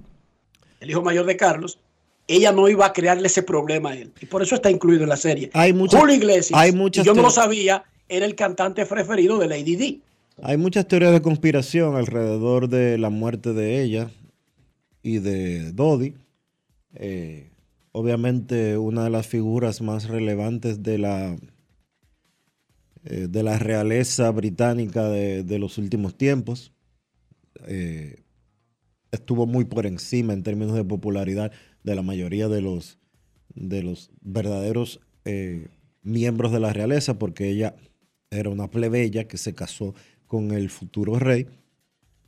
S4: el hijo mayor de Carlos, ella no iba a crearle ese problema a él. Y por eso está incluido en la serie.
S1: Hay muchas,
S4: Julio Iglesias,
S1: hay muchas
S4: y yo no lo sabía, era el cantante preferido de Lady D.
S1: Hay muchas teorías de conspiración alrededor de la muerte de ella y de Dodi. Eh, obviamente una de las figuras más relevantes de la, eh, de la realeza británica de, de los últimos tiempos. Eh, estuvo muy por encima en términos de popularidad de la mayoría de los, de los verdaderos eh, miembros de la realeza porque ella era una plebeya que se casó con el futuro rey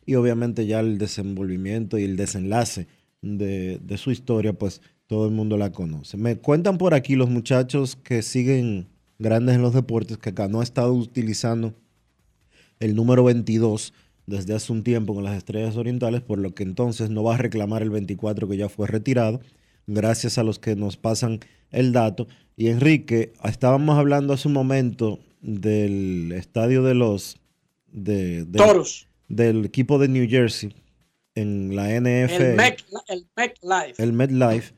S1: y obviamente ya el desenvolvimiento y el desenlace de, de, su historia, pues todo el mundo la conoce. Me cuentan por aquí los muchachos que siguen grandes en los deportes que Cano ha estado utilizando el número 22 desde hace un tiempo con las estrellas orientales, por lo que entonces no va a reclamar el 24 que ya fue retirado, gracias a los que nos pasan el dato. Y Enrique, estábamos hablando hace un momento del estadio de los de, de,
S4: Toros.
S1: del equipo de New Jersey en la NFL.
S4: El MetLife.
S1: El MetLife.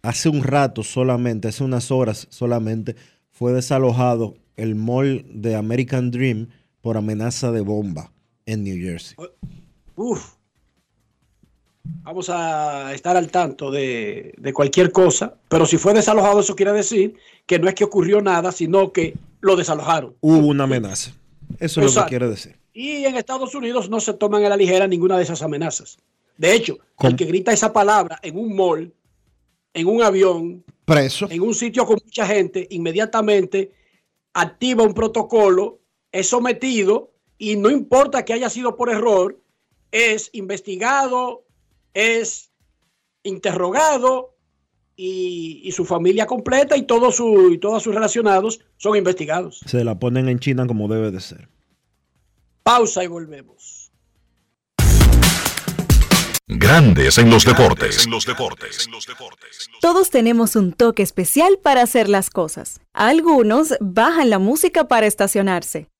S1: Hace un rato solamente, hace unas horas solamente, fue desalojado el mall de American Dream por amenaza de bomba en New Jersey.
S4: Uf. Vamos a estar al tanto de, de, cualquier cosa, pero si fue desalojado, eso quiere decir que no es que ocurrió nada, sino que lo desalojaron.
S1: Hubo una amenaza. Eso es Exacto. lo que quiere decir.
S4: Y en Estados Unidos no se toman a la ligera ninguna de esas amenazas. De hecho, el que grita esa palabra en un mall, en un avión,
S1: preso,
S4: en un sitio con mucha gente, inmediatamente activa un protocolo, es sometido y no importa que haya sido por error, es investigado, es interrogado y, su familia completa y, todo su, y todos sus relacionados son investigados.
S1: Se la ponen en China como debe de ser.
S4: Pausa y volvemos.
S3: Grandes en los deportes. En los deportes.
S12: Todos tenemos un toque especial para hacer las cosas. Algunos bajan la música para estacionarse.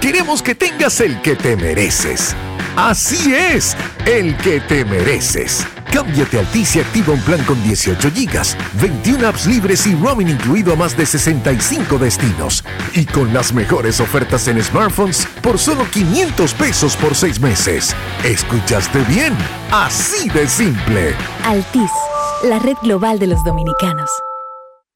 S13: Queremos que tengas el que te mereces. Así es, el que te mereces. Cámbiate a Altis y activa un plan con 18 gigas, 21 apps libres y roaming incluido a más de 65 destinos. Y con las mejores ofertas en smartphones por solo 500 pesos por 6 meses. ¿Escuchaste bien? Así de simple.
S12: Altis, la red global de los dominicanos.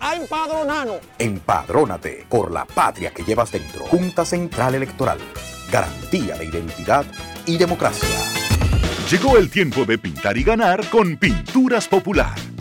S14: a empadronarnos.
S15: Empadrónate por la patria que llevas dentro. Junta Central Electoral. Garantía de identidad y democracia.
S3: Llegó el tiempo de pintar y ganar con Pinturas Popular.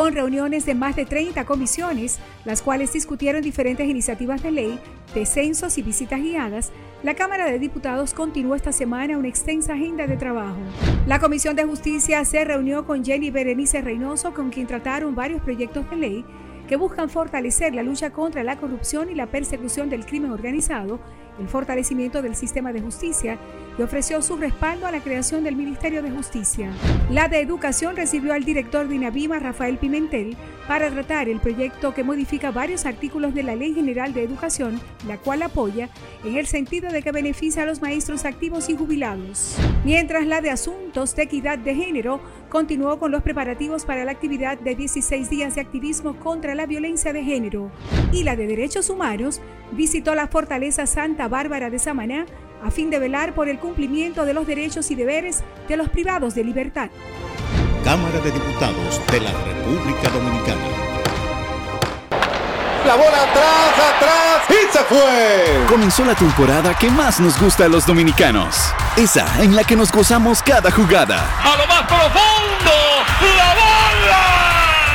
S16: Con reuniones de más de 30 comisiones, las cuales discutieron diferentes iniciativas de ley, descensos y visitas guiadas, la Cámara de Diputados continuó esta semana una extensa agenda de trabajo. La Comisión de Justicia se reunió con Jenny Berenice Reynoso, con quien trataron varios proyectos de ley que buscan fortalecer la lucha contra la corrupción y la persecución del crimen organizado, el fortalecimiento del sistema de justicia y ofreció su respaldo a la creación del Ministerio de Justicia. La de Educación recibió al director de INAVIMA, Rafael Pimentel, para tratar el proyecto que modifica varios artículos de la Ley General de Educación, la cual apoya en el sentido de que beneficia a los maestros activos y jubilados. Mientras la de Asuntos de Equidad de Género continuó con los preparativos para la actividad de 16 días de activismo contra la violencia de género. Y la de Derechos Humanos visitó la Fortaleza Santa Bárbara de Samaná a fin de velar por el cumplimiento de los derechos y deberes de los privados de libertad.
S17: Cámara de Diputados de la República Dominicana.
S14: La bola atrás, atrás y se fue.
S18: Comenzó la temporada que más nos gusta a los dominicanos. Esa en la que nos gozamos cada jugada.
S19: A lo más profundo, la bola.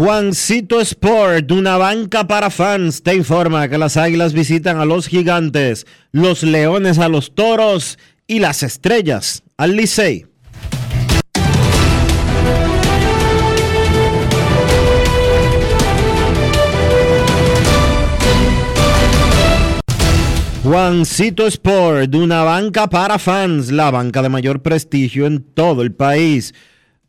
S1: Juancito Sport, una banca para fans, te informa que las águilas visitan a los gigantes, los leones a los toros y las estrellas al Licey. Juancito Sport, una banca para fans, la banca de mayor prestigio en todo el país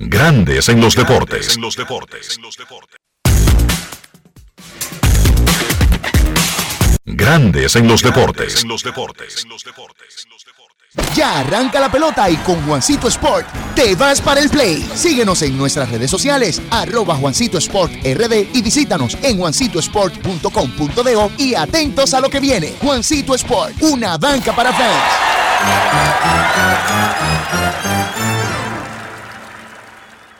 S3: Grandes en los deportes. En los deportes. Grandes en los deportes. En los deportes.
S20: Ya arranca la pelota y con Juancito Sport te vas para el play. Síguenos en nuestras redes sociales, arroba Juancito Sport RD y visítanos en juancitosport.com.de y atentos a lo que viene. Juancito Sport, una banca para fans.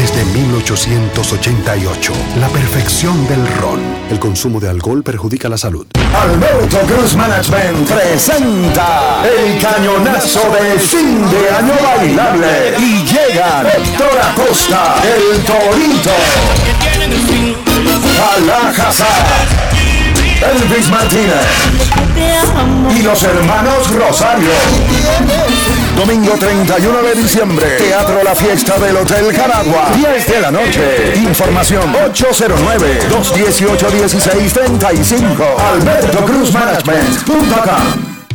S21: desde 1888, la perfección del ron. El consumo de alcohol perjudica la salud.
S22: Alberto Cruz Management presenta el cañonazo de fin de año bailable y llega Héctor Acosta, el Torito, Alajazar, Elvis Martínez y los hermanos Rosario. Domingo 31 de diciembre, Teatro La Fiesta del Hotel Caragua, 10 de la noche. Información 809-218-1635. Alberto Cruz Management.com.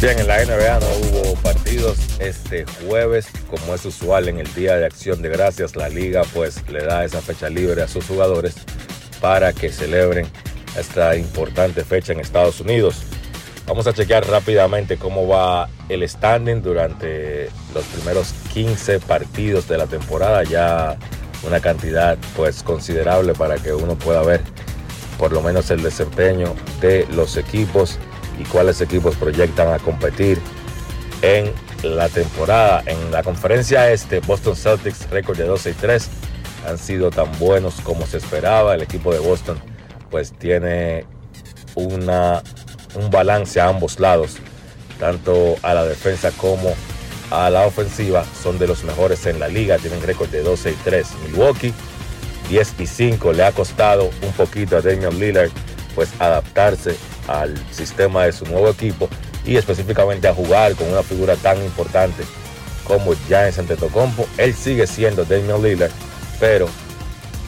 S23: Bien, en la NBA no hubo partidos este jueves, como es usual en el Día de Acción de Gracias. La liga pues le da esa fecha libre a sus jugadores para que celebren esta importante fecha en Estados Unidos. Vamos a chequear rápidamente cómo va el standing durante los primeros 15 partidos de la temporada. Ya una cantidad pues considerable para que uno pueda ver por lo menos el desempeño de los equipos y cuáles equipos proyectan a competir en la temporada. En la conferencia este, Boston Celtics récord de 12 y 3 han sido tan buenos como se esperaba. El equipo de Boston pues tiene una, un balance a ambos lados, tanto a la defensa como a la ofensiva. Son de los mejores en la liga, tienen récord de 12 y 3. Milwaukee 10 y 5 le ha costado un poquito a Damian Lillard pues adaptarse al sistema de su nuevo equipo y específicamente a jugar con una figura tan importante como Giannis Antetokounmpo. Él sigue siendo Damian Lillard, pero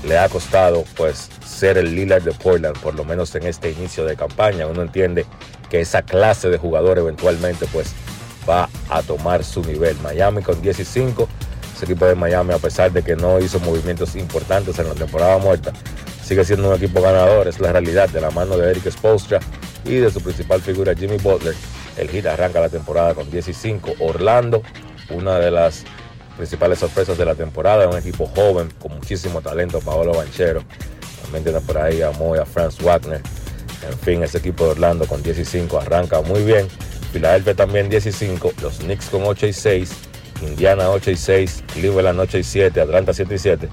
S23: le ha costado pues ser el Lillard de Portland, por lo menos en este inicio de campaña. Uno entiende que esa clase de jugador eventualmente pues va a tomar su nivel. Miami con 10 y 5. Ese equipo de Miami, a pesar de que no hizo movimientos importantes en la temporada muerta, sigue siendo un equipo ganador. Es la realidad de la mano de Eric Spoelstra y de su principal figura Jimmy Butler. El Heat arranca la temporada con 10 y 5. Orlando, una de las principales sorpresas de la temporada, un equipo joven con muchísimo talento, Paolo Banchero. También tiene por ahí a Moy, a Franz Wagner. En fin, ese equipo de Orlando con 10 y 5 arranca muy bien. Filadelfia también 10 y 5, los Knicks con 8 y 6, Indiana 8 y 6, Cleveland 8 y 7, Atlanta 7 y 7,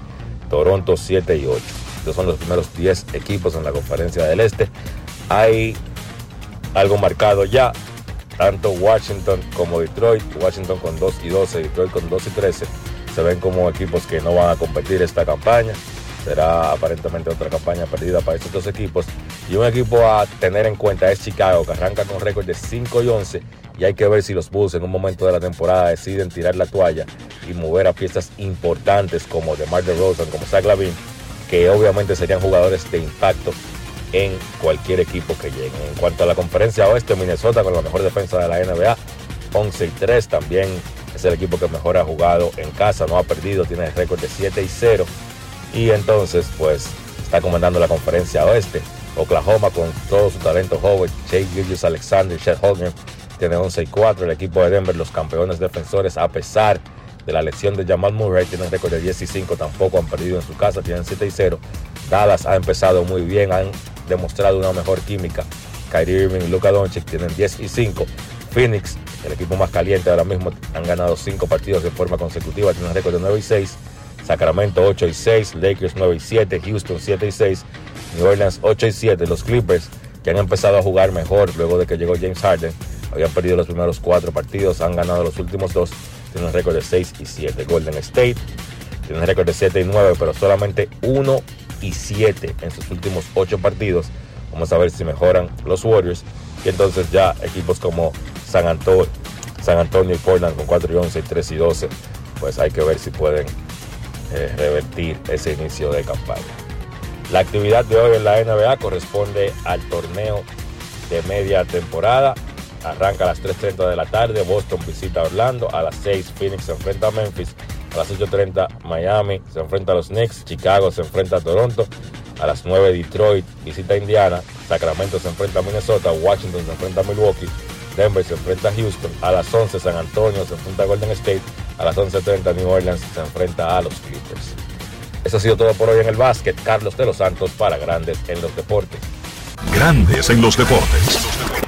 S23: Toronto 7 y 8. Estos son los primeros 10 equipos en la conferencia del Este. Hay algo marcado ya, tanto Washington como Detroit, Washington con 2 y 12, Detroit con 2 y 13, se ven como equipos que no van a competir esta campaña. Será aparentemente otra campaña perdida para estos dos equipos. Y un equipo a tener en cuenta es Chicago, que arranca con récord de 5 y 11. Y hay que ver si los Bulls en un momento de la temporada deciden tirar la toalla y mover a piezas importantes como DeMar DeRozan, como Zach Lavin, que obviamente serían jugadores de impacto en cualquier equipo que llegue. En cuanto a la conferencia oeste, Minnesota con la mejor defensa de la NBA, 11 y 3 también es el equipo que mejor ha jugado en casa, no ha perdido, tiene el récord de 7 y 0 y entonces pues está comandando la conferencia oeste. Oklahoma con todo su talento joven, Shea Gilgis Alexander, Chet Holmgren tiene 11 y 4. El equipo de Denver, los campeones defensores, a pesar de la lesión de Jamal Murray, tienen récord de 10 y 5, tampoco han perdido en su casa, tienen 7 y 0. Dallas ha empezado muy bien, han demostrado una mejor química. Kyrie Irving y Luka Doncic tienen 10 y 5. Phoenix, el equipo más caliente ahora mismo, han ganado 5 partidos de forma consecutiva, tienen récord de 9 y 6. Sacramento 8 y 6, Lakers 9 y 7, Houston 7 y 6, New Orleans 8 y 7, los Clippers que han empezado a jugar mejor luego de que llegó James Harden, habían perdido los primeros 4 partidos, han ganado los últimos 2, tienen un récord de 6 y 7, Golden State tiene un récord de 7 y 9, pero solamente uno y 7 en sus últimos 8 partidos. Vamos a ver si mejoran los Warriors. Y entonces ya equipos como San Antonio, San Antonio y Portland con 4 y 11 y 3 y 12, pues hay que ver si pueden eh, revertir ese inicio de campaña. La actividad de hoy en la NBA corresponde al torneo de media temporada. Arranca a las 3.30 de la tarde, Boston visita a Orlando, a las 6 Phoenix se enfrenta a Memphis, a las 8.30 Miami se enfrenta a los Knicks, Chicago se enfrenta a Toronto, a las 9 Detroit visita a Indiana, Sacramento se enfrenta a Minnesota, Washington se enfrenta a Milwaukee, Denver se enfrenta a Houston, a las 11 San Antonio se enfrenta a Golden State, a las 11.30 New Orleans se enfrenta a los Clippers. Eso ha sido todo por hoy en el básquet. Carlos de los Santos para Grandes en los Deportes.
S3: Grandes en los deportes.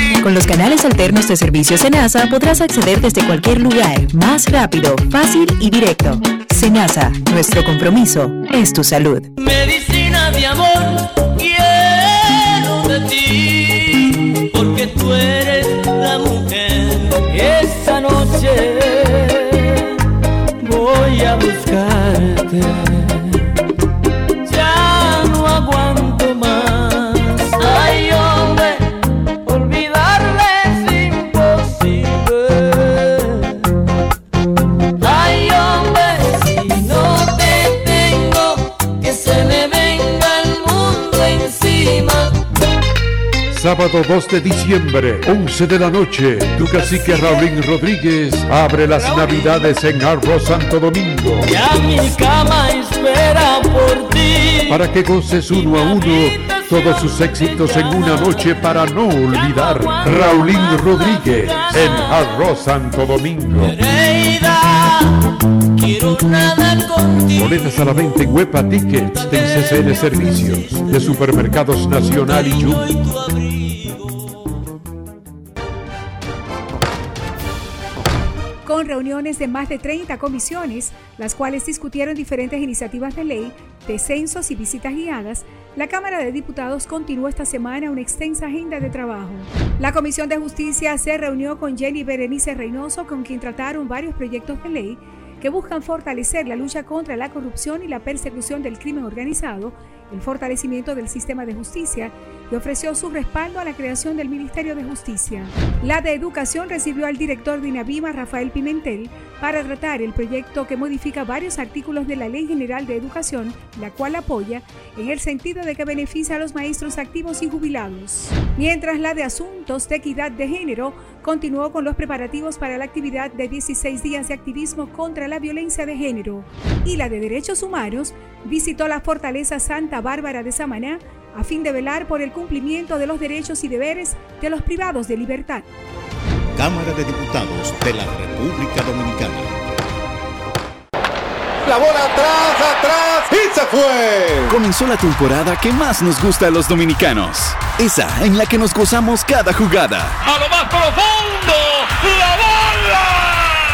S24: Con los canales alternos de servicio Senasa podrás acceder desde cualquier lugar, más rápido, fácil y directo. Senasa, nuestro compromiso es tu salud.
S25: Medicina de amor, quiero de ti, porque tú eres la mujer. Esta noche voy a buscarte.
S26: Sábado 2 de diciembre, 11 de la noche, tu cacique Raulín Rodríguez abre las navidades en Arroz Santo Domingo.
S25: Ya mi cama espera por ti.
S26: Para que goces uno a uno todos sus éxitos en una noche para no olvidar. Raulín Rodríguez en Arroz Santo Domingo.
S25: Quiero nada contigo.
S26: Boletas a la venta en Huepa Tickets de CCN Servicios de Supermercados Nacional y Jumbo.
S16: Con reuniones de más de 30 comisiones, las cuales discutieron diferentes iniciativas de ley, descensos y visitas guiadas, la Cámara de Diputados continuó esta semana una extensa agenda de trabajo. La Comisión de Justicia se reunió con Jenny Berenice Reynoso, con quien trataron varios proyectos de ley que buscan fortalecer la lucha contra la corrupción y la persecución del crimen organizado, el fortalecimiento del sistema de justicia y ofreció su respaldo a la creación del Ministerio de Justicia. La de Educación recibió al director de INAVIMA, Rafael Pimentel, para tratar el proyecto que modifica varios artículos de la Ley General de Educación, la cual apoya en el sentido de que beneficia a los maestros activos y jubilados. Mientras la de Asuntos de Equidad de Género continuó con los preparativos para la actividad de 16 días de activismo contra la violencia de género y la de Derechos Humanos visitó la Fortaleza Santa Bárbara de Samaná a fin de velar por el cumplimiento de los derechos y deberes de los privados de libertad.
S15: Cámara de Diputados de la República Dominicana.
S27: La bola atrás, atrás y se fue.
S18: Comenzó la temporada que más nos gusta a los dominicanos. Esa en la que nos gozamos cada jugada.
S28: A lo más profundo, la bola.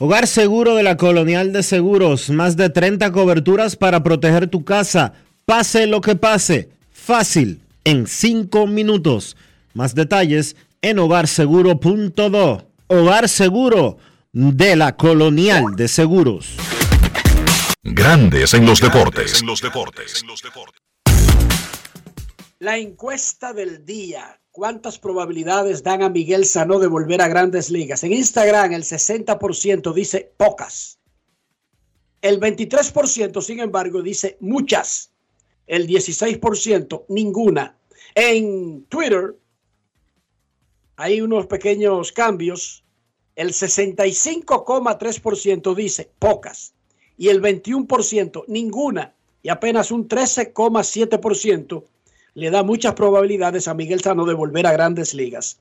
S1: Hogar Seguro de la Colonial de Seguros, más de 30 coberturas para proteger tu casa. Pase lo que pase, fácil, en 5 minutos. Más detalles en hogarseguro.do. Hogar Seguro de la Colonial de Seguros.
S3: Grandes en los deportes.
S4: La encuesta del día. ¿Cuántas probabilidades dan a Miguel Sanó de volver a grandes ligas? En Instagram el 60% dice pocas. El 23% sin embargo dice muchas. El 16% ninguna. En Twitter hay unos pequeños cambios. El 65,3% dice pocas y el 21% ninguna y apenas un 13,7% le da muchas probabilidades a Miguel Sano de volver a grandes ligas.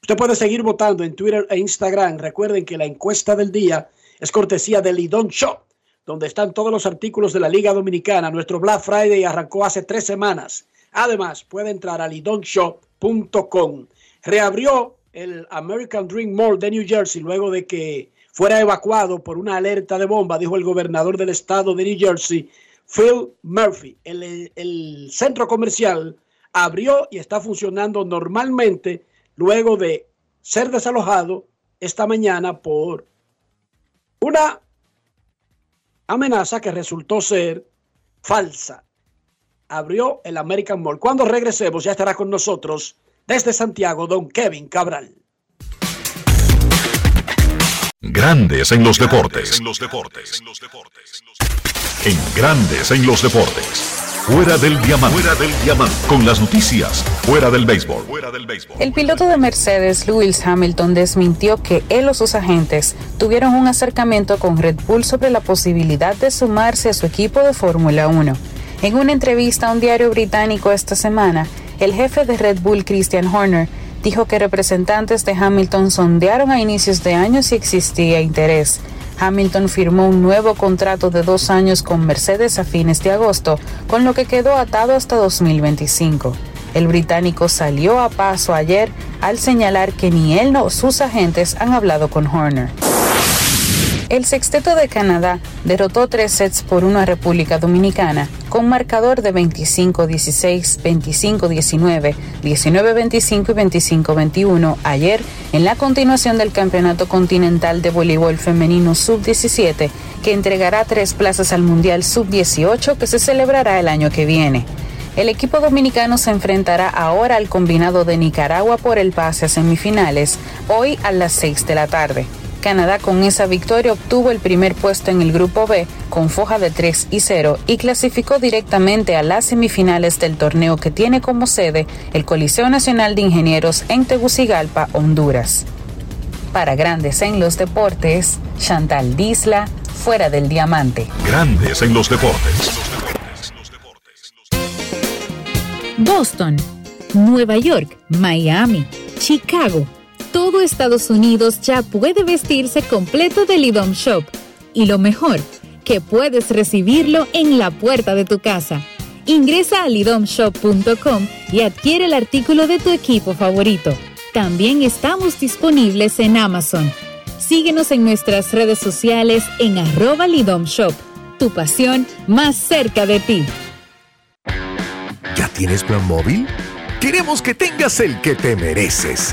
S4: Usted puede seguir votando en Twitter e Instagram. Recuerden que la encuesta del día es cortesía de Lidón Shop, donde están todos los artículos de la Liga Dominicana. Nuestro Black Friday arrancó hace tres semanas. Además, puede entrar a lidonshop.com. Reabrió el American Dream Mall de New Jersey luego de que fuera evacuado por una alerta de bomba, dijo el gobernador del estado de New Jersey, Phil Murphy. El, el, centro comercial abrió y está funcionando normalmente luego de ser desalojado esta mañana por una amenaza que resultó ser falsa. Abrió el American Mall. Cuando regresemos ya estará con nosotros desde Santiago don Kevin Cabral.
S3: Grandes en los deportes. En los deportes. En Grandes en los deportes. Fuera del diamante. Fuera del diamante. Con las noticias. Fuera del béisbol. Fuera del béisbol.
S29: El piloto de Mercedes, Lewis Hamilton, desmintió que él o sus agentes tuvieron un acercamiento con Red Bull sobre la posibilidad de sumarse a su equipo de Fórmula 1. En una entrevista a un diario británico esta semana, el jefe de Red Bull, Christian Horner, dijo que representantes de Hamilton sondearon a inicios de año si existía interés. Hamilton firmó un nuevo contrato de dos años con Mercedes a fines de agosto, con lo que quedó atado hasta 2025. El británico salió a paso ayer al señalar que ni él ni sus agentes han hablado con Horner. El sexteto de Canadá derrotó tres sets por una República Dominicana con marcador de 25-16, 25-19, 19-25 y 25-21 ayer en la continuación del Campeonato Continental de Voleibol Femenino Sub-17 que entregará tres plazas al Mundial Sub-18 que se celebrará el año que viene. El equipo dominicano se enfrentará ahora al combinado de Nicaragua por el pase a semifinales, hoy a las 6 de la tarde. Canadá con esa victoria obtuvo el primer puesto en el grupo B con foja de 3 y 0 y clasificó directamente a las semifinales del torneo que tiene como sede el Coliseo Nacional de Ingenieros en Tegucigalpa, Honduras. Para Grandes en los Deportes, Chantal Disla, fuera del diamante.
S3: Grandes en los deportes.
S30: Boston, Nueva York, Miami, Chicago todo Estados Unidos ya puede vestirse completo del IDOM Shop. Y lo mejor, que puedes recibirlo en la puerta de tu casa. Ingresa a lidomshop.com y adquiere el artículo de tu equipo favorito. También estamos disponibles en Amazon. Síguenos en nuestras redes sociales en arroba lidomshop. Tu pasión más cerca de ti.
S31: ¿Ya tienes plan móvil? Queremos que tengas el que te mereces.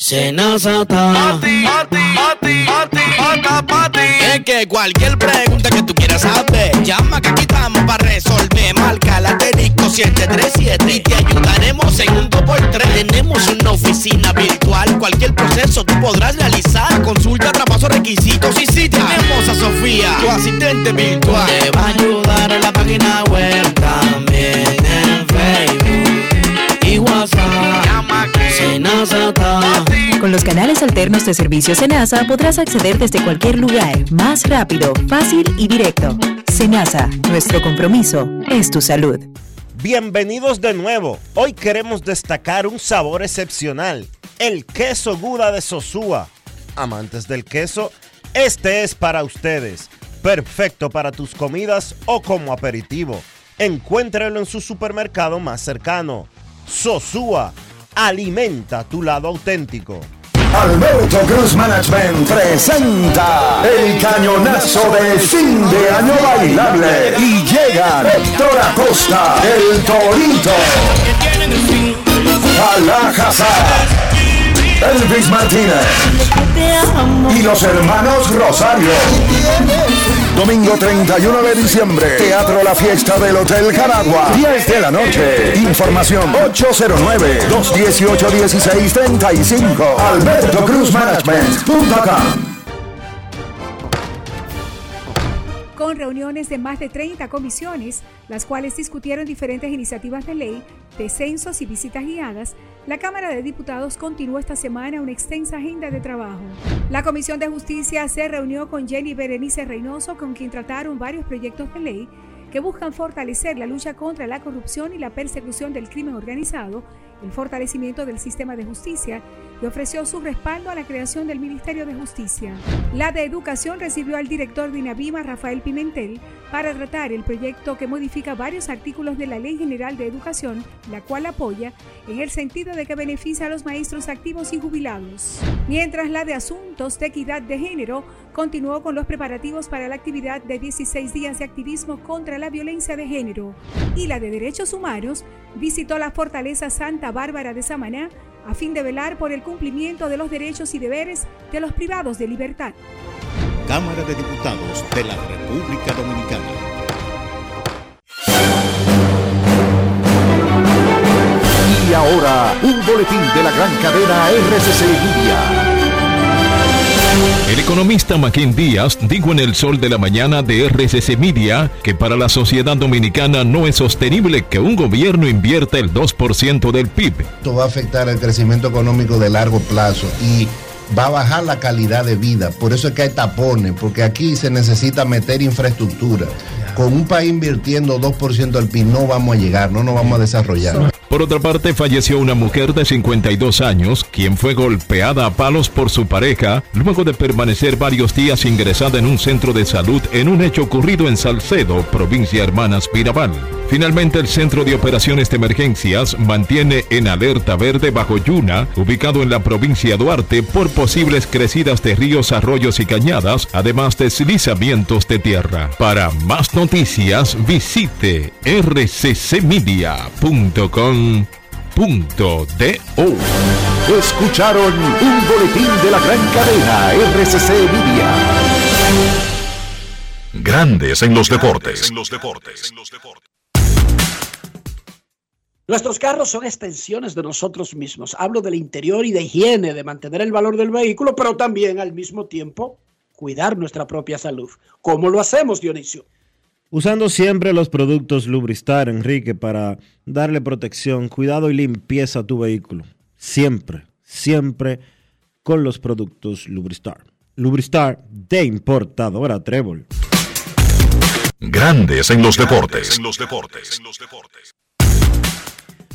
S32: Senazata. Es que cualquier pregunta que tú quieras saber, llama que aquí estamos para resolver. Marca la disco 737 y te ayudaremos en un 2x3. Tenemos una oficina virtual, cualquier proceso tú podrás realizar. Consulta, traspaso, requisitos y si tenemos a Sofía, tu asistente virtual. Te va a ayudar en la página web también en Facebook y WhatsApp.
S24: Con los canales alternos de servicio Senasa podrás acceder desde cualquier lugar, más rápido, fácil y directo. Senasa, nuestro compromiso es tu salud.
S1: Bienvenidos de nuevo. Hoy queremos destacar un sabor excepcional, el queso Gouda de Sosúa. Amantes del queso, este es para ustedes. Perfecto para tus comidas o como aperitivo. Encuéntralo en su supermercado más cercano. Sosúa, alimenta tu lado auténtico.
S22: Alberto Cruz Management presenta el cañonazo de fin de año bailable y llegan Héctor Acosta, el Torito, Alajazar, Elvis Martínez y los hermanos Rosario. Domingo 31 de diciembre, Teatro La Fiesta del Hotel Caragua, 10 de la noche. Información 809-218-1635. Alberto Cruz Management.com.
S16: con reuniones de más de 30 comisiones, las cuales discutieron diferentes iniciativas de ley, descensos y visitas guiadas, la Cámara de Diputados continuó esta semana una extensa agenda de trabajo. La Comisión de Justicia se reunió con Jenny Berenice Reynoso, con quien trataron varios proyectos de ley que buscan fortalecer la lucha contra la corrupción y la persecución del crimen organizado, el fortalecimiento del sistema de justicia y ofreció su respaldo a la creación del Ministerio de Justicia. La de Educación recibió al director de INAVIMA, Rafael Pimentel, para tratar el proyecto que modifica varios artículos de la Ley General de Educación, la cual apoya en el sentido de que beneficia a los maestros activos y jubilados. Mientras la de Asuntos de Equidad de Género continuó con los preparativos para la actividad de 16 días de activismo contra la violencia de género. Y la de Derechos Humanos visitó la Fortaleza Santa Bárbara de Samaná a fin de velar por el cumplimiento de los derechos y deberes de los privados de libertad.
S33: Cámara de Diputados de la República Dominicana.
S15: Y ahora, un boletín de la gran cadena RCC Media.
S34: El economista Maquín Díaz dijo en el sol de la mañana de RCC Media que para la sociedad dominicana no es sostenible que un gobierno invierta el 2% del PIB.
S35: Esto va a afectar el crecimiento económico de largo plazo y va a bajar la calidad de vida. Por eso es que hay tapones, porque aquí se necesita meter infraestructura. Con un país invirtiendo 2% del PIB no vamos a llegar, no nos vamos a desarrollar.
S34: Por otra parte, falleció una mujer de 52 años, quien fue golpeada a palos por su pareja luego de permanecer varios días ingresada en un centro de salud en un hecho ocurrido en Salcedo, provincia Hermanas Mirabal. Finalmente, el Centro de Operaciones de Emergencias mantiene en alerta verde bajo Yuna, ubicado en la provincia Duarte, por posibles crecidas de ríos, arroyos y cañadas, además de deslizamientos de tierra. Para más noticias, visite rccmedia.com .do.
S15: Escucharon un boletín de la gran cadena RCC Media.
S3: Grandes en los deportes.
S4: Nuestros carros son extensiones de nosotros mismos. Hablo del interior y de higiene, de mantener el valor del vehículo, pero también al mismo tiempo cuidar nuestra propia salud. ¿Cómo lo hacemos, Dionisio?
S1: Usando siempre los productos Lubristar, Enrique, para darle protección, cuidado y limpieza a tu vehículo. Siempre, siempre con los productos Lubristar. Lubristar de importadora Trébol.
S3: Grandes en los deportes.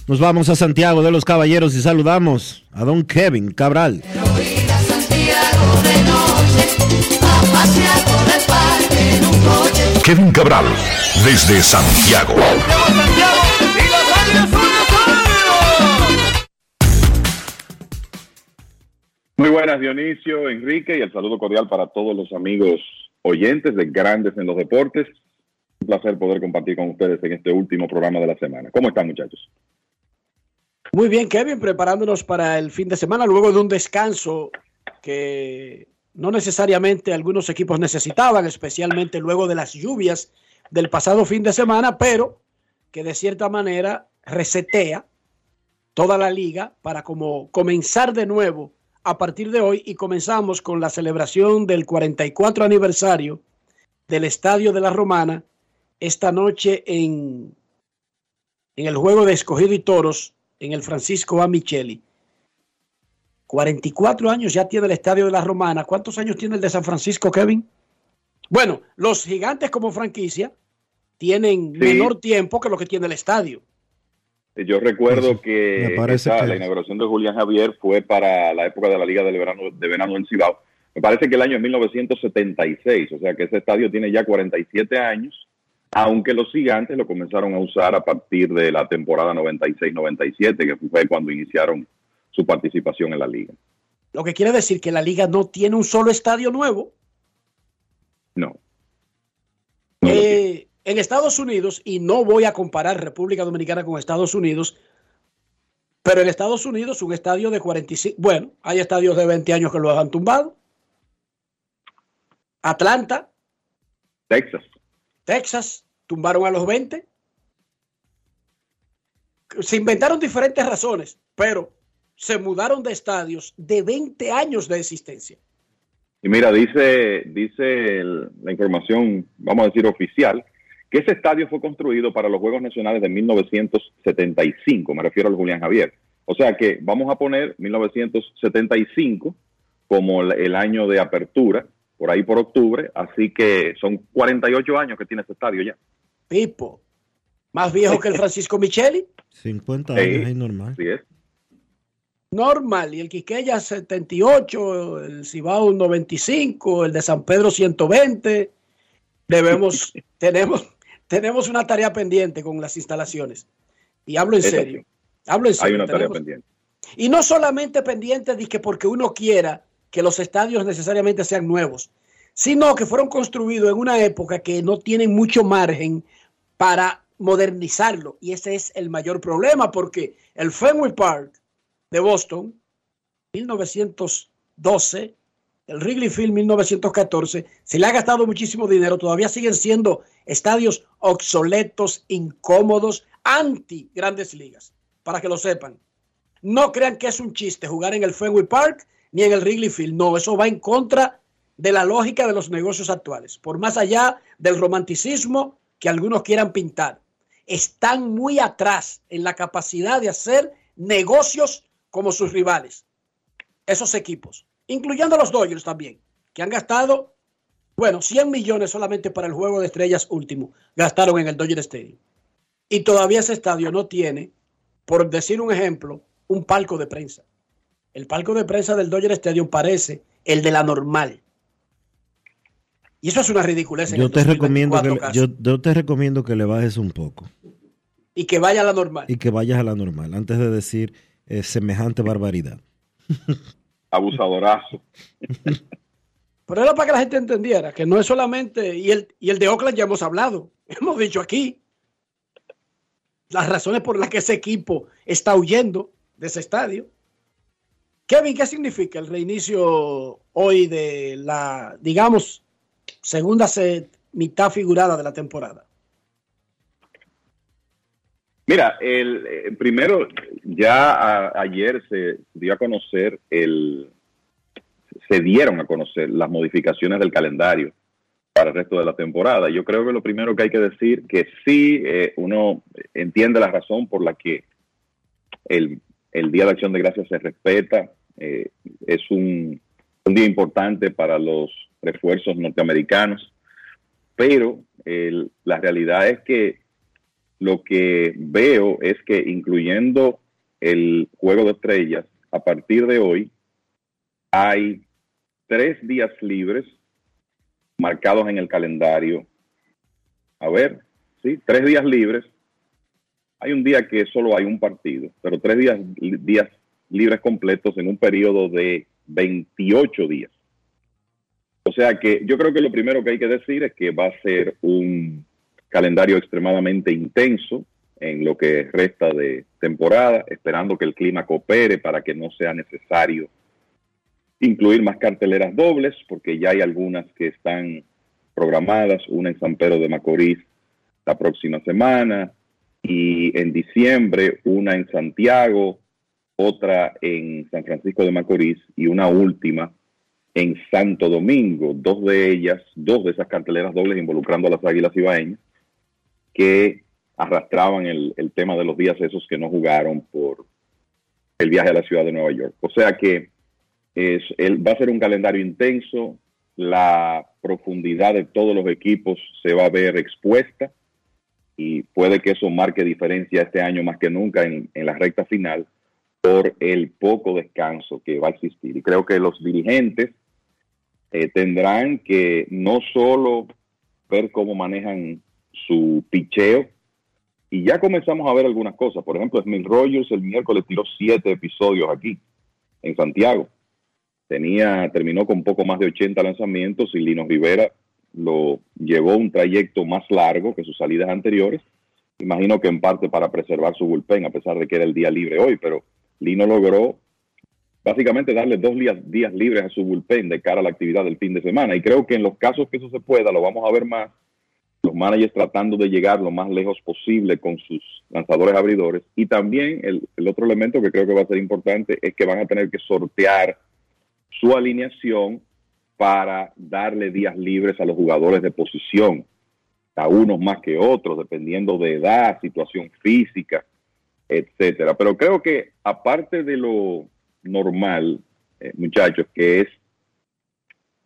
S1: Nos vamos a Santiago de los Caballeros y saludamos a don Kevin Cabral.
S3: Kevin Cabral, desde Santiago.
S36: Muy buenas, Dionisio, Enrique, y el saludo cordial para todos los amigos oyentes de Grandes en los Deportes. Un placer poder compartir con ustedes en este último programa de la semana. ¿Cómo están, muchachos?
S4: Muy bien, Kevin, preparándonos para el fin de semana, luego de un descanso que no necesariamente algunos equipos necesitaban, especialmente luego de las lluvias del pasado fin de semana, pero que de cierta manera resetea toda la liga para como comenzar de nuevo a partir de hoy y comenzamos con la celebración del 44 aniversario del Estadio de la Romana esta noche en, en el juego de escogido y toros en el Francisco A. Micheli. 44 años ya tiene el Estadio de la Romana. ¿Cuántos años tiene el de San Francisco, Kevin? Bueno, los gigantes como franquicia tienen
S36: Sí.
S4: menor tiempo que lo que tiene el estadio.
S36: Yo recuerdo esa-
S1: que-
S36: la inauguración de Julián Javier fue para la época de la Liga del Verano, de Verano del Cibao. Me parece que el año es 1976, o sea que ese estadio tiene ya 47 años, aunque los gigantes lo comenzaron a usar a partir de la temporada 96-97, que fue cuando iniciaron su participación en la liga.
S4: Lo que quiere decir que la liga no tiene un solo estadio nuevo.
S36: No.
S4: Eh, en Estados Unidos, y no voy a comparar República Dominicana con Estados Unidos, pero en Estados Unidos un estadio de 45, bueno, hay estadios de 20 años que lo han tumbado. Atlanta,
S36: Texas.
S4: Texas, tumbaron a los 20. Se inventaron diferentes razones, pero se mudaron de estadios de 20 años de existencia.
S36: Y mira, dice, dice el- la información, vamos a decir oficial, que ese estadio fue construido para los Juegos Nacionales de 1975, me refiero al Julián Javier. O sea que vamos a poner 1975 como el, el año de apertura, por ahí por octubre, así que son 48 años que tiene ese estadio ya.
S4: Pipo, más viejo que el Francisco Micheli,
S1: 50
S36: Sí,
S1: años es normal.
S36: Así es.
S4: Normal. Y el Quiqueya 78, el Cibao 95, el de San Pedro 120. Debemos, tenemos, tenemos una tarea pendiente con las instalaciones. Y hablo en serio. Hablo en serio.
S36: Hay una tarea pendiente.
S4: Y no solamente pendientes de que porque uno quiera que los estadios necesariamente sean nuevos, sino que fueron construidos en una época que no tienen mucho margen para modernizarlo. Y ese es el mayor problema, porque el Fenway Park de Boston, 1912, el Wrigley Field 1914, se le ha gastado muchísimo dinero, todavía siguen siendo estadios obsoletos, incómodos, anti grandes ligas, para que lo sepan. No crean que es un chiste jugar en el Fenway Park ni en el Wrigley Field. No, eso va en contra de la lógica de los negocios actuales. Por más allá del romanticismo que algunos quieran pintar. Están muy atrás en la capacidad de hacer negocios como sus rivales. Esos equipos, incluyendo los Dodgers también, que han gastado, bueno, 100 millones solamente para el juego de estrellas último. Gastaron en el Dodger Stadium. Y todavía ese estadio no tiene, por decir un ejemplo, un palco de prensa. El palco de prensa del Dodger Stadium parece el de la normal. Y eso es una ridiculez. en
S1: Yo te, recomiendo que,
S4: 2024
S1: le-
S4: casi.
S1: yo, yo te recomiendo que le bajes un poco
S4: Y que vaya a la normal.
S1: y que vayas a la normal antes de decir eh, semejante barbaridad.
S36: Abusadorazo.
S4: Pero era para que la gente entendiera que no es solamente. Y el, y el de Oakland ya hemos hablado. Hemos dicho aquí las razones por las que ese equipo está huyendo de ese estadio. Kevin, ¿qué significa el reinicio hoy de la, digamos, segunda se- mitad figurada de la temporada?
S36: Mira, el eh, primero, ya a- ayer se dio a conocer el, se dieron a conocer las modificaciones del calendario para el resto de la temporada. Yo creo que lo primero que hay que decir que sí, eh, uno entiende la razón por la que el, el Día de Acción de Gracias se respeta. eh, es un, un día importante para los refuerzos norteamericanos, pero el- la realidad es que lo que veo es que incluyendo el juego de estrellas, a partir de hoy hay tres días libres marcados en el calendario. A ver, sí, tres días libres. Hay un día que solo hay un partido, pero tres días, días libres completos en un periodo de 28 días. O sea que yo creo que lo primero que hay que decir es que va a ser un calendario extremadamente intenso en lo que resta de temporada, esperando que el clima coopere para que no sea necesario incluir más carteleras dobles, porque ya hay algunas que están programadas, una en San Pedro de Macorís la próxima semana y en diciembre una en Santiago, otra en San Francisco de Macorís y una última en Santo Domingo, dos de ellas, dos de esas carteleras dobles involucrando a las Águilas Ibaeñas, que arrastraban el, el tema de los días esos que no jugaron por el viaje a la ciudad de Nueva York. O sea que es, va a ser un calendario intenso, la profundidad de todos los equipos se va a ver expuesta y puede que eso marque diferencia este año más que nunca en, en la recta final por el poco descanso que va a existir. Y creo que los dirigentes eh, tendrán que no solo ver cómo manejan su picheo, y ya comenzamos a ver algunas cosas. Por ejemplo, Smith Rogers el miércoles tiró siete episodios aquí, en Santiago. Tenía, terminó con poco más de 80 lanzamientos y Lino Rivera lo llevó un trayecto más largo que sus salidas anteriores. Imagino que en parte para preservar su bullpen, a pesar de que era el día libre hoy, pero Lino logró básicamente darle dos días, días libres a su bullpen de cara a la actividad del fin de semana. Y creo que en los casos que eso se pueda, lo vamos a ver más, los managers tratando de llegar lo más lejos posible con sus lanzadores abridores. Y también el, otro elemento que creo que va a ser importante es que van a tener que sortear su alineación para darle días libres a los jugadores de posición, a unos más que otros, dependiendo de edad, situación física, etcétera. Pero creo que aparte de lo normal, eh, muchachos, que es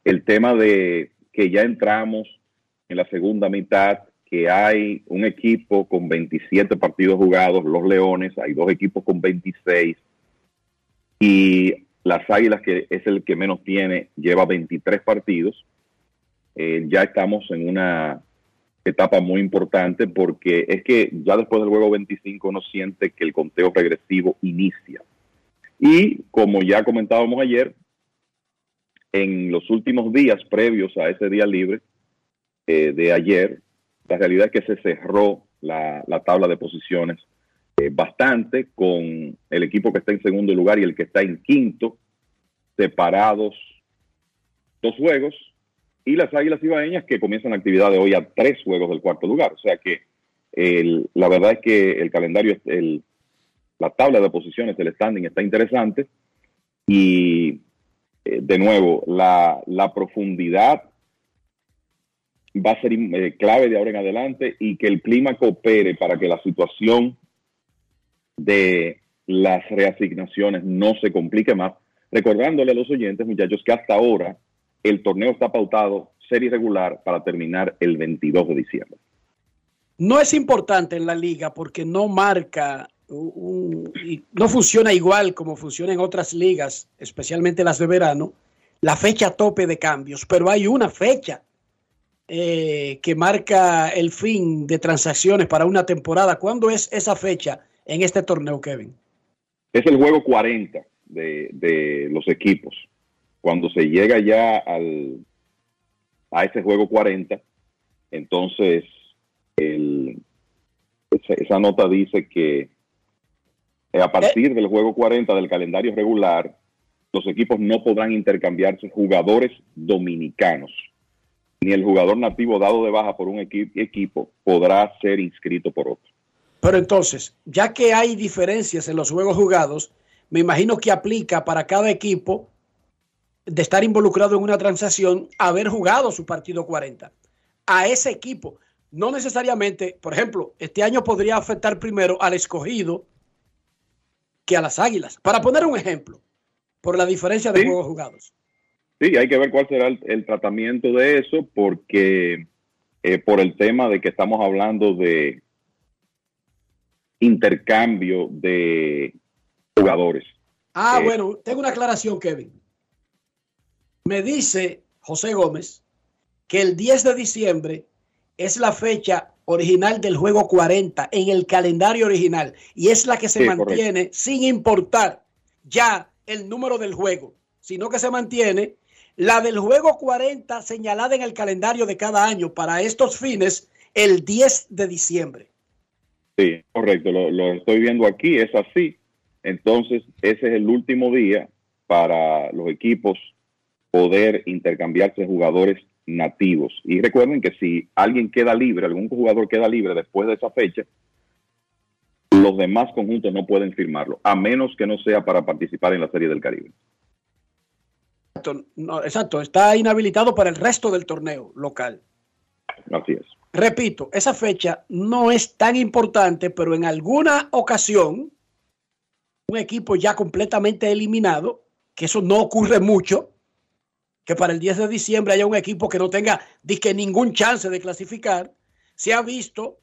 S36: el tema de que ya entramos en la segunda mitad, que hay un equipo con 27 partidos jugados, los Leones, hay dos equipos con 26 y las Águilas, que es el que menos tiene, lleva 23 partidos. Eh, ya estamos en una etapa muy importante porque es que ya después del juego 25 uno siente que el conteo regresivo inicia. Y como ya comentábamos ayer, en los últimos días previos a ese día libre eh, de ayer, la realidad es que se cerró la, la tabla de posiciones eh, bastante con el equipo que está en segundo lugar y el que está en quinto, separados dos juegos, y las Águilas Ibaeñas que comienzan la actividad de hoy a tres juegos del cuarto lugar. O sea que la verdad es que el calendario, el, la tabla de posiciones, el standing está interesante y eh, de nuevo, la, la, profundidad va a ser eh, clave de ahora en adelante y que el clima coopere para que la situación de las reasignaciones no se complique más. Recordándole a los oyentes, muchachos, que hasta ahora el torneo está pautado serie regular para terminar el 22 de diciembre.
S4: No es importante en la liga porque no marca, no funciona igual como funciona en otras ligas, especialmente las de verano, la fecha tope de cambios, pero hay una fecha eh, que marca el fin de transacciones para una temporada. ¿Cuándo es esa fecha en este torneo, Kevin?
S36: Es el juego 40 de, de los equipos. Cuando se llega ya al, a ese juego 40, entonces el, esa, esa, nota dice que a partir del juego 40 del calendario regular, los equipos no podrán intercambiarse jugadores dominicanos, ni el jugador nativo dado de baja por un equi equipo podrá ser inscrito por otro.
S4: Pero entonces, ya que hay diferencias en los juegos jugados, me imagino que aplica para cada equipo de estar involucrado en una transacción haber jugado su partido 40 a ese equipo. No necesariamente, por ejemplo, este año podría afectar primero al escogido que a las águilas. Para poner un ejemplo, por la diferencia de
S36: sí.
S4: juegos jugados.
S36: Sí, hay que ver cuál será el, el tratamiento de eso, porque eh, por el tema de que estamos hablando de intercambio de jugadores.
S4: Ah, eh, bueno, tengo una aclaración, Kevin. Me dice José Gómez que el 10 de diciembre es la fecha original del juego 40 en el calendario original y es la que se sí, mantiene correcto. sin importar ya el número del juego, sino que se mantiene la del juego 40 señalada en el calendario de cada año para estos fines el 10 de diciembre.
S36: Sí, correcto, lo, lo estoy viendo aquí, es así. Entonces, ese es el último día para los equipos poder intercambiarse jugadores nativos. Y recuerden que si alguien queda libre, algún jugador queda libre después de esa fecha, los demás conjuntos no pueden firmarlo, a menos que no sea para participar en la Serie del Caribe.
S4: Exacto, no, exacto, está inhabilitado para el resto del torneo local.
S36: Así es.
S4: Repito, esa fecha no es tan importante, pero en alguna ocasión, un equipo ya completamente eliminado, que eso no ocurre mucho, que para el 10 de diciembre haya un equipo que no tenga disque ningún chance de clasificar, se ha visto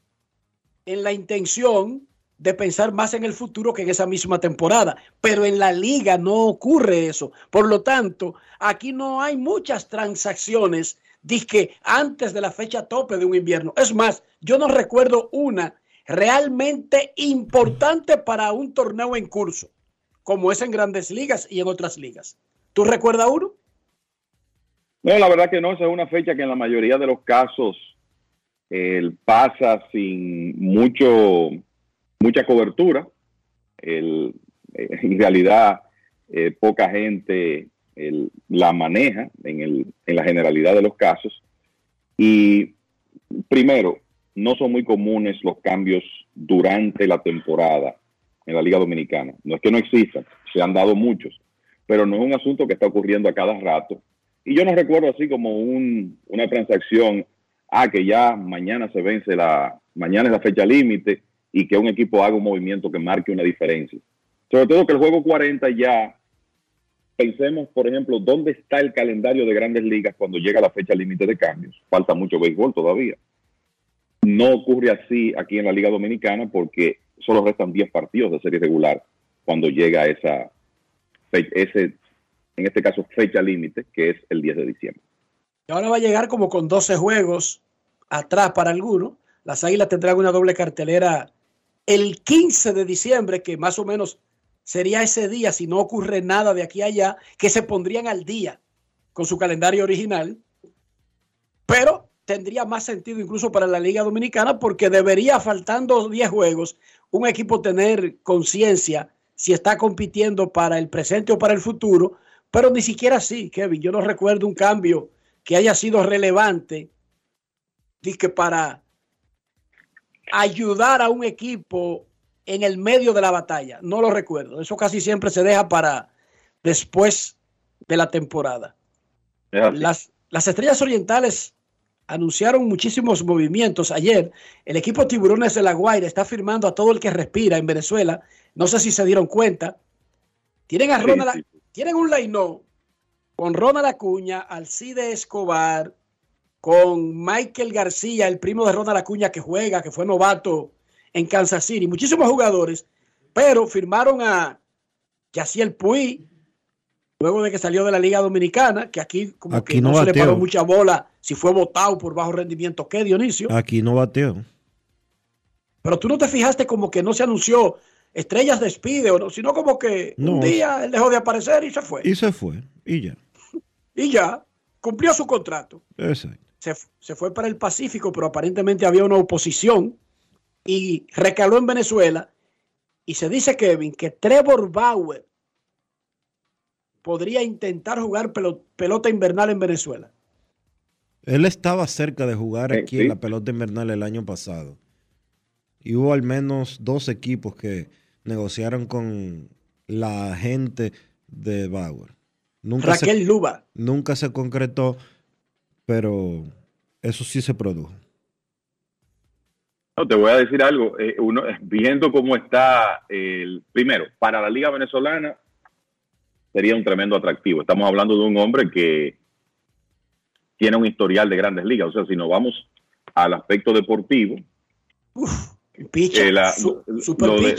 S4: en la intención de pensar más en el futuro que en esa misma temporada. Pero en la liga no ocurre eso. Por lo tanto, aquí no hay muchas transacciones disque antes de la fecha tope de un invierno. Es más, yo no recuerdo una realmente importante para un torneo en curso, como es en grandes ligas y en otras ligas. ¿Tú recuerdas uno?
S36: No, la verdad que no, esa es una fecha que en la mayoría de los casos eh, pasa sin mucho mucha cobertura. Eh, en realidad, eh, poca gente la maneja en la generalidad de los casos. Y primero, no son muy comunes los cambios durante la temporada en la Liga Dominicana. No es que no existan, se han dado muchos, pero no es un asunto que está ocurriendo a cada rato. Y yo no recuerdo así como un, una transacción, ah, que ya mañana se vence la, mañana es la fecha límite y que un equipo haga un movimiento que marque una diferencia. Sobre todo que el juego 40 ya, pensemos, por ejemplo, dónde está el calendario de grandes ligas cuando llega la fecha límite de cambios. Falta mucho béisbol todavía. No ocurre así aquí en la Liga Dominicana porque solo restan 10 partidos de serie regular cuando llega esa ese, en este caso, fecha límite, que es el 10 de diciembre.
S4: Y ahora va a llegar como con 12 juegos atrás para algunos. Las Águilas tendrán una doble cartelera el 15 de diciembre, que más o menos sería ese día, si no ocurre nada de aquí a allá, que se pondrían al día con su calendario original, pero tendría más sentido incluso para la Liga Dominicana porque debería, faltando 10 juegos, un equipo tener conciencia si está compitiendo para el presente o para el futuro, pero ni siquiera así, Kevin. Yo no recuerdo un cambio que haya sido relevante, que para ayudar a un equipo en el medio de la batalla. No lo recuerdo. Eso casi siempre se deja para después de la temporada. Las, las estrellas orientales anunciaron muchísimos movimientos. Ayer, el equipo Tiburones de la Guaira está firmando a todo el que respira en Venezuela. No sé si se dieron cuenta. Tienen a Ronald, tienen un line con Ronald Acuña, Alcide Escobar, con Michael García, el primo de Ronald Acuña que juega, que fue novato en Kansas City, muchísimos jugadores, pero firmaron a Yaciel Puy, luego de que salió de la Liga Dominicana, que aquí como que no, se le paró mucha bola si fue votado por bajo rendimiento. ¿Qué, Dionisio?
S1: Aquí no bateó.
S4: Pero tú no te fijaste como que no se anunció Estrellas despide o no, sino como que un día él dejó de aparecer y se fue.
S1: Y se fue, y ya.
S4: y ya, cumplió su contrato.
S1: Exacto
S4: se, fue para el Pacífico, pero aparentemente había una oposición y recaló en Venezuela. Y se dice, Kevin, que Trevor Bauer podría intentar jugar pelota invernal en Venezuela.
S1: Él estaba cerca de jugar aquí en la pelota invernal el año pasado. Y hubo al menos dos equipos que negociaron con la gente de Bauer.
S4: Nunca Raquel Luba.
S1: Nunca se concretó pero eso sí se produjo.
S36: No, te voy a decir algo. Eh, uno, viendo cómo está el primero, para la Liga Venezolana sería un tremendo atractivo. Estamos hablando de un hombre que tiene un historial de grandes ligas. O sea, si nos vamos al aspecto deportivo,
S4: eh,
S36: lo, de,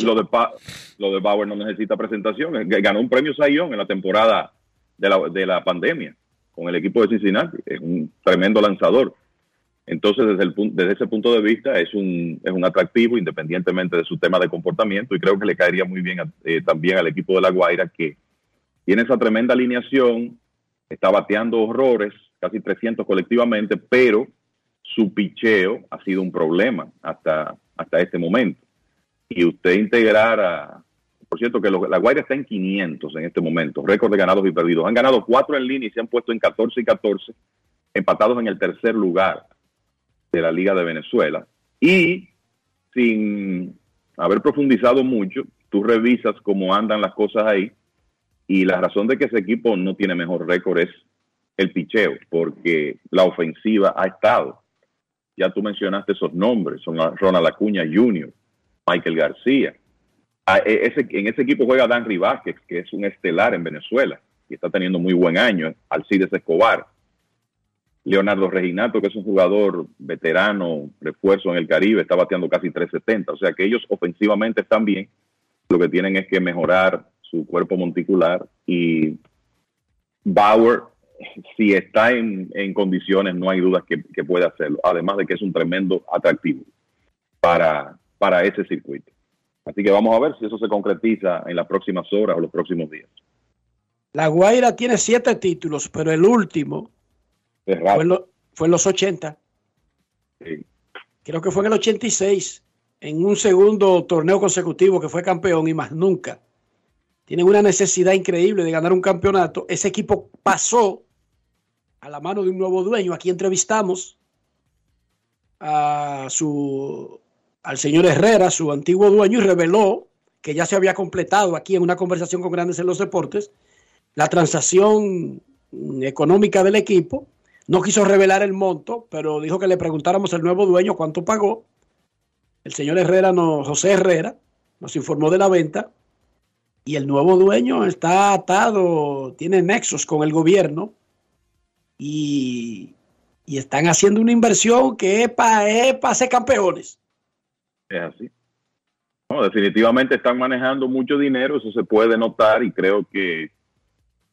S36: lo, de, Bauer no necesita presentación. Ganó un premio Sayón en la temporada de la, de la pandemia con el equipo de Cincinnati. Es un tremendo lanzador. Entonces, desde, el, desde ese punto de vista, es un, es un atractivo independientemente de su tema de comportamiento y creo que le caería muy bien eh, también al equipo de La Guaira que tiene esa tremenda alineación, está bateando horrores, casi 300 colectivamente, pero su picheo ha sido un problema hasta, hasta este momento. Y usted integrar por cierto, que la Guaira está en 500 en este momento, récord de ganados y perdidos. Han ganado cuatro en línea y se han puesto en 14 y 14, empatados en el tercer lugar de la Liga de Venezuela. Y sin haber profundizado mucho, tú revisas cómo andan las cosas ahí y la razón de que ese equipo no tiene mejor récord es el picheo, porque la ofensiva ha estado. Ya tú mencionaste esos nombres, son Ronald Acuña Jr., Michael García, Ah, e, en ese equipo juega Dan Vázquez, que es un estelar en Venezuela y está teniendo muy buen año. Alcides Escobar. Leonardo Reginato, que es un jugador veterano, refuerzo en el Caribe, está bateando casi 370. O sea que ellos ofensivamente están bien. Lo que tienen es que mejorar su cuerpo monticular y Bauer, si está en, en condiciones, no hay dudas que, que puede hacerlo. Además de que es un tremendo atractivo para, para ese circuito. Así que vamos a ver si eso se concretiza en las próximas horas o los próximos días.
S4: La Guaira tiene siete títulos, pero el último
S36: Es
S4: fue en, lo- fue en los 80.
S36: Sí.
S4: Creo que fue en el 86, en un segundo torneo consecutivo que fue campeón y más nunca. Tienen una necesidad increíble de ganar un campeonato. Ese equipo pasó a la mano de un nuevo dueño. Aquí entrevistamos a su, al señor Herrera, su antiguo dueño, y reveló que ya se había completado aquí en una conversación con Grandes en los Deportes la transacción económica del equipo. No quiso revelar el monto, pero dijo que le preguntáramos al nuevo dueño cuánto pagó. El señor Herrera, no, José Herrera, nos informó de la venta y el nuevo dueño está atado, tiene nexos con el gobierno y, y están haciendo una inversión que es para ser campeones.
S36: Es así. No, definitivamente están manejando mucho dinero, eso se puede notar y creo que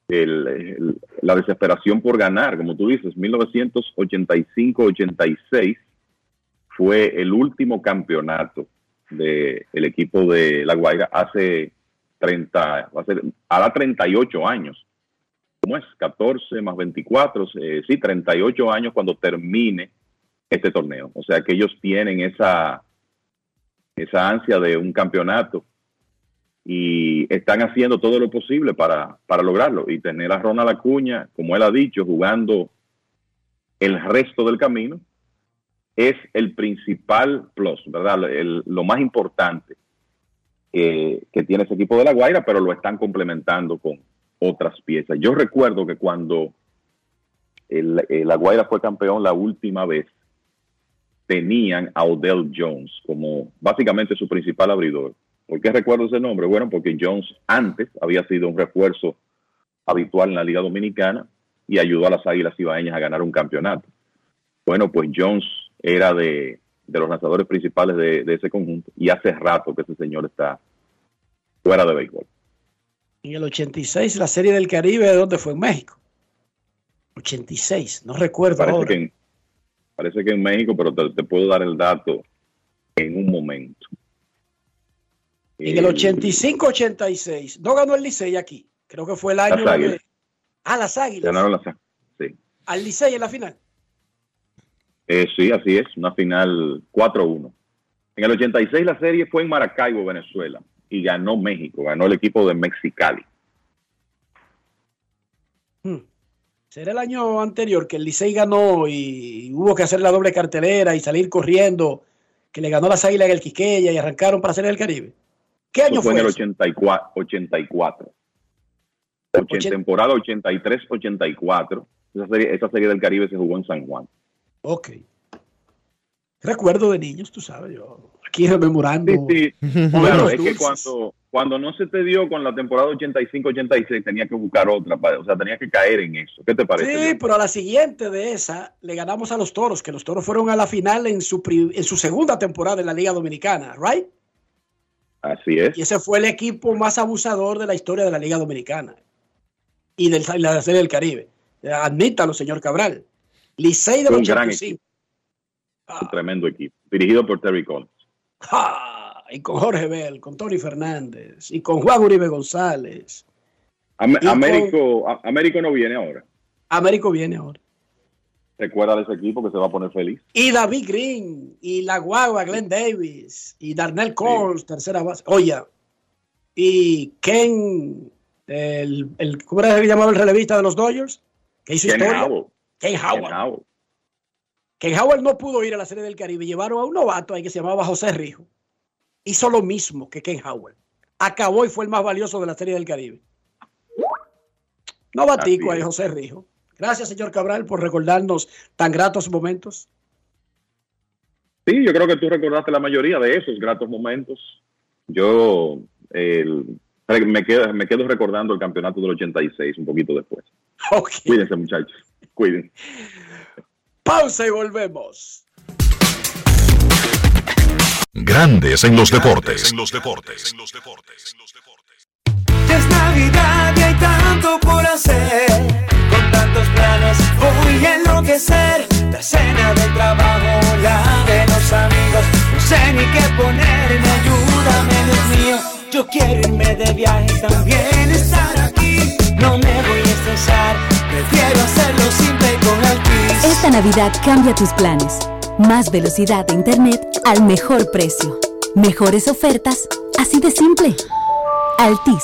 S36: el- el- la desesperación por ganar, como tú dices, 1985-86 fue el último campeonato del equipo de La Guaira hace 30, va a ser, hará 38 años. ¿Cómo es? 14 más 24, eh, sí, 38 años cuando termine este torneo. O sea que ellos tienen esa, esa ansia de un campeonato y están haciendo todo lo posible para, para lograrlo y tener a Ronald Acuña, como él ha dicho, jugando el resto del camino es el principal plus, ¿verdad? El- lo más importante eh, que tiene ese equipo de La Guaira, pero lo están complementando con otras piezas. Yo recuerdo que cuando el, La Guaira fue campeón la última vez, tenían a Odell Jones como básicamente su principal abridor. ¿Por qué recuerdo ese nombre? Bueno, porque Jones antes había sido un refuerzo habitual en la Liga Dominicana y ayudó a las Águilas Ibaeñas a ganar un campeonato. Bueno, pues Jones era de, de los lanzadores principales de, de ese conjunto y hace rato que ese señor está fuera de béisbol.
S4: En el 86, la Serie del Caribe, ¿de dónde fue? En México. 86, no recuerdo
S36: Parece
S4: ahora.
S36: que, en, parece que en México, pero te, te puedo dar el dato en un momento.
S4: En el 85-86, no ganó el Licey aquí. Creo que fue el año
S36: Las Águilas.
S4: de... Ah, las Águilas.
S36: Ganaron las sí.
S4: Al Licey en la final.
S36: Eh, sí, así es, una final 4-1. En el 86 la serie fue en Maracaibo, Venezuela, y ganó México, ganó el equipo de Mexicali.
S4: Hmm. Será el año anterior que el Licey ganó y hubo que hacer la doble cartelera y salir corriendo, que le ganó las Águilas en el Quiqueya y arrancaron para hacer el Caribe. ¿Qué año
S36: fue
S4: fue?
S36: en el
S4: eso?
S36: 84. 84. Ochen-
S4: Ochen-
S36: temporada 83-84. Esa serie, esa serie del Caribe se jugó en San Juan.
S4: Ok. Recuerdo de niños, tú sabes, yo aquí rememorando.
S36: Sí,
S4: momentos
S36: Claro, es que cuando, cuando no se te dio con la temporada 85-86, tenía que buscar otra, o sea, tenía que caer en eso. ¿Qué te parece?
S4: Sí, pero a la siguiente de esa le ganamos a los toros, que los toros fueron a la final en su, en su segunda temporada en la Liga Dominicana, ¿right?
S36: Así es.
S4: Y ese fue el equipo más abusador de la historia de la Liga Dominicana y de la Serie del Caribe. Admítalo, señor Cabral. Licey del
S36: Fue un gran
S4: 85.
S36: Un tremendo equipo, dirigido por Terry Collins.
S4: ¡Ja! Y con Jorge Bell, con Tony Fernández y con Juan Uribe González.
S36: Am-
S4: con-
S36: Américo, Américo no viene ahora.
S4: Américo viene ahora.
S36: Recuerda de ese equipo que se va a poner feliz.
S4: Y David Green, y la guagua Glenn Davis, y Darnell Coles, tercera base. Oye, y Ken, el, el, ¿cómo era que llamaba el relevista de los Dodgers? Que hizo
S36: Ken
S4: historia.
S36: Howell.
S4: Ken Howell.
S36: Ken Howell.
S4: Ken Howell no pudo ir a la Serie del Caribe. Llevaron a un novato ahí que se llamaba José Rijo. Hizo lo mismo que Ken Howell. Acabó y fue el más valioso de la Serie del Caribe. Novatico ahí. José Rijo. Gracias, señor Cabral, por recordarnos tan gratos momentos.
S36: Sí, yo creo que tú recordaste la mayoría de esos gratos momentos. Yo el- me, quedo, me quedo recordando el campeonato del 86 un poquito después. Cuídense, muchachos. Cuídense.
S37: Pausa y volvemos.
S3: Grandes en los deportes.
S38: En los deportes. Ya es Navidad y hay tanto por hacer. Voy a enloquecer. La cena del trabajo, la de los amigos. No sé ni qué ponerme, ayúdame, Dios mío. Yo quiero irme de viaje y también estar aquí. No me voy a estresar, prefiero hacerlo simple y con Altis.
S24: Esta Navidad cambia tus planes. Más velocidad de internet al mejor precio. Mejores ofertas, así de simple. Altis.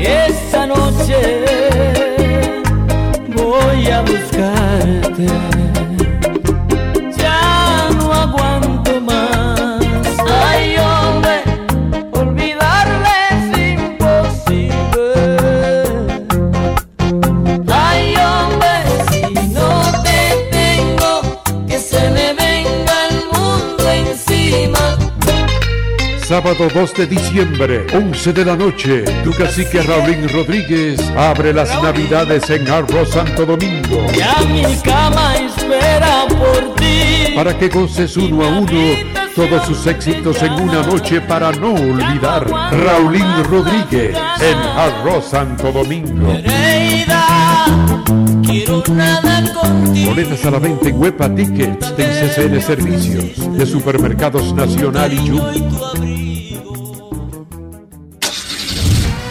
S25: Esta noche voy a buscarte.
S26: Sábado 2 de diciembre, 11 de la noche, tu cacique Raulín Rodríguez abre las navidades en Arroz Santo Domingo.
S25: Ya mi cama espera por.
S26: Para que goces uno a uno todos sus éxitos en una noche para no olvidar. Raulín Rodríguez en Arroz Santo Domingo. Boletas a la venta en Huepa Tickets de CCN Servicios de Supermercados Nacional y Jumbo.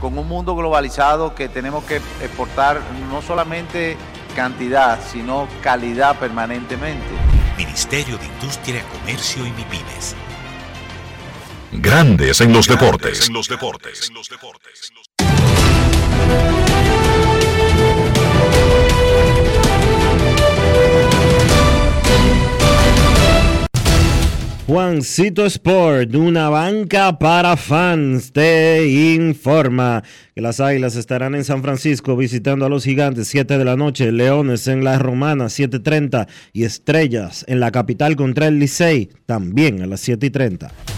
S39: con un mundo globalizado que tenemos que exportar no solamente cantidad, sino calidad permanentemente.
S3: Ministerio de Industria, Comercio y MIPIMES. Grandes en los deportes. En los deportes.
S1: Juancito Sport, una banca para fans, te informa que las Águilas estarán en San Francisco visitando a los Gigantes 7 de la noche, Leones en la Romana 7.30 y Estrellas en la capital contra el Licey también a las 7.30.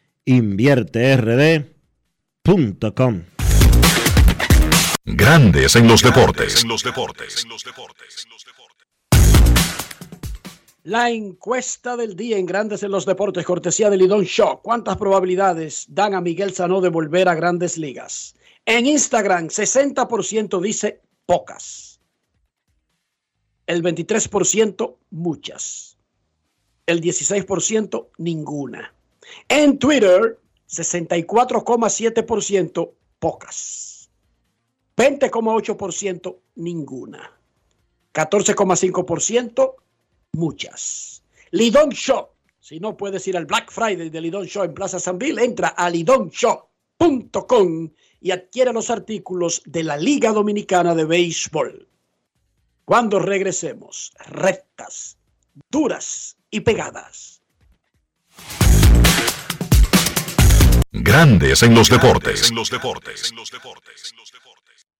S1: invierterd.com.
S3: Grandes en los deportes.
S4: La encuesta del día en Grandes en los Deportes, cortesía de Lidón Show. ¿Cuántas probabilidades dan a Miguel Sanó de volver a grandes ligas? En Instagram, 60% dice pocas. El 23% muchas. El 16% ninguna. En Twitter, 64,7% pocas. 20,8% ninguna. 14,5% muchas. Lidón Show. Si no puedes ir al Black Friday de Lidón Show en Plaza San Bill, entra a lidonshow.com y adquiere los artículos de la Liga Dominicana de Béisbol. Cuando regresemos, rectas, duras y pegadas.
S3: Grandes en los deportes.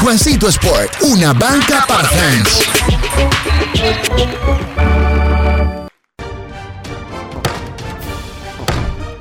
S40: Juancito Sport, una banca para fans.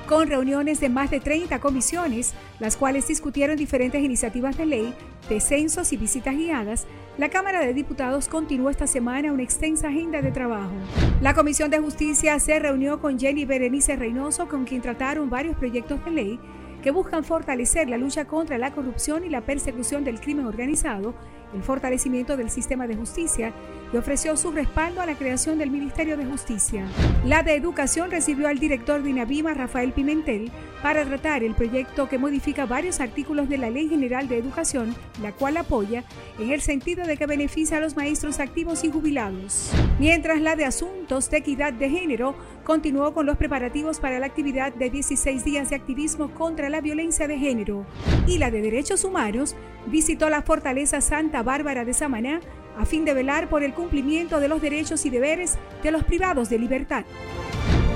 S16: Con reuniones de más de 30 comisiones, las cuales discutieron diferentes iniciativas de ley, descensos y visitas guiadas, la Cámara de Diputados continuó esta semana una extensa agenda de trabajo. La Comisión de Justicia se reunió con Jenny Berenice Reynoso, con quien trataron varios proyectos de ley que buscan fortalecer la lucha contra la corrupción y la persecución del crimen organizado, el fortalecimiento del sistema de justicia y ofreció su respaldo a la creación del Ministerio de Justicia. La de Educación recibió al director de INAVIMA, Rafael Pimentel, para tratar el proyecto que modifica varios artículos de la Ley General de Educación, la cual apoya en el sentido de que beneficia a los maestros activos y jubilados. Mientras la de Asuntos de Equidad de Género continuó con los preparativos para la actividad de 16 días de activismo contra la violencia de género y la de Derechos Humanos visitó la Fortaleza Santa Bárbara de Samaná a fin de velar por el cumplimiento de los derechos y deberes de los privados de libertad.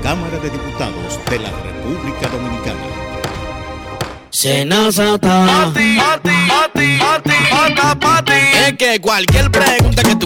S15: Cámara de Diputados de la República Dominicana.
S32: Senazata. Pati, pati, pati, pati, pati, Es que cualquier pregunta que tú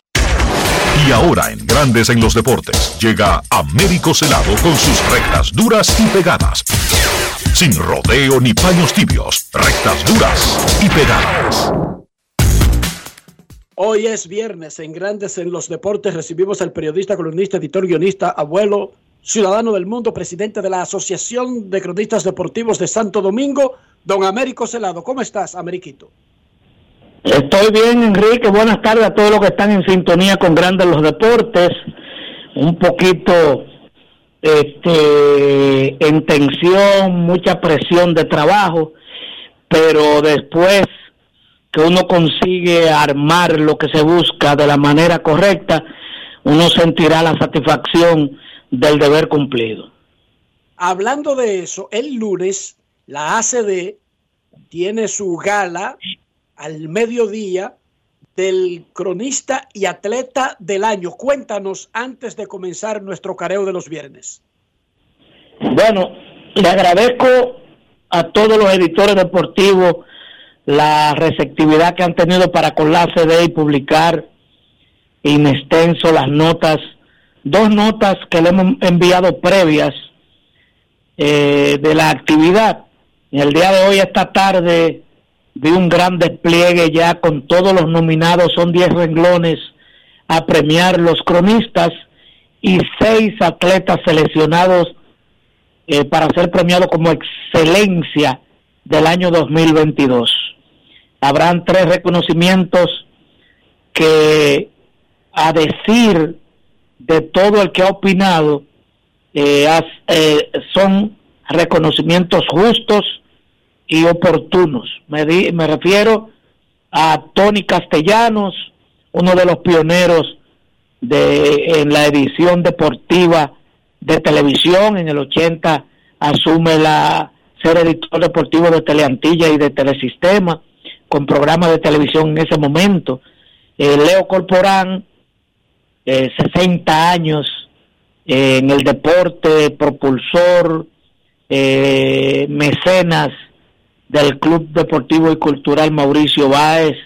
S3: Y ahora en Grandes en los Deportes llega Américo Celado con sus rectas duras y pegadas. Sin rodeo ni paños tibios, rectas duras y pegadas.
S37: Hoy es viernes en Grandes en los Deportes. Recibimos al periodista, columnista, editor, guionista, abuelo, ciudadano del mundo, presidente de la Asociación de Cronistas Deportivos de Santo Domingo, don Américo Celado. ¿Cómo estás, Ameriquito?
S41: Estoy bien, Enrique. Buenas tardes a todos los que están en sintonía con Grandes los Deportes. Un poquito este, en tensión, mucha presión de trabajo, pero después que uno consigue armar lo que se busca de la manera correcta, uno sentirá la satisfacción del deber cumplido.
S37: Hablando de eso, el lunes la ACD tiene su gala al mediodía del cronista y atleta del año. Cuéntanos antes de comenzar nuestro careo de los viernes.
S41: Bueno, le agradezco a todos los editores deportivos la receptividad que han tenido para con la CD y publicar en extenso las notas, dos notas que le hemos enviado previas eh, de la actividad. El día de hoy, esta tarde, vi un gran despliegue ya con todos los nominados, son 10 renglones a premiar los cronistas y seis atletas seleccionados eh, para ser premiados como excelencia del año 2022. Habrán tres reconocimientos que, a decir de todo el que ha opinado, eh, eh, son reconocimientos justos y oportunos. Me, me refiero a Tony Castellanos, uno de los pioneros de, en la edición deportiva de televisión. En el 80 asume la ser editor deportivo de Teleantilla y de Telesistema, con programas de televisión en ese momento. Eh, Leo Corporán, 60 años en el deporte, propulsor, mecenas del Club Deportivo y Cultural Mauricio Báez,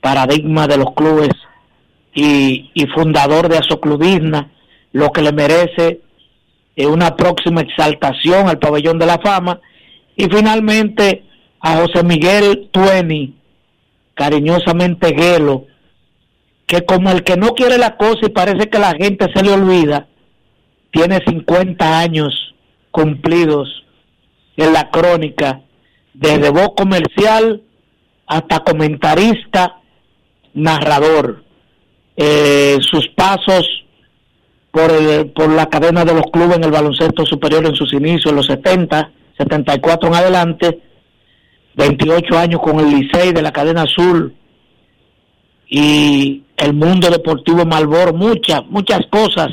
S41: paradigma de los clubes y, fundador de Asoclubisna, lo que le merece eh, una próxima exaltación al pabellón de la fama. Y finalmente a José Miguel Tueni, cariñosamente Guelo, que como el que no quiere la cosa y parece que la gente se le olvida, tiene 50 años cumplidos en la crónica desde voz comercial hasta comentarista, narrador. Eh, sus pasos por, por la cadena de los clubes en el baloncesto superior en sus inicios, en los 70, 74 en adelante, 28 años con el Licey de la cadena azul y el mundo deportivo Malbor, muchas, muchas cosas.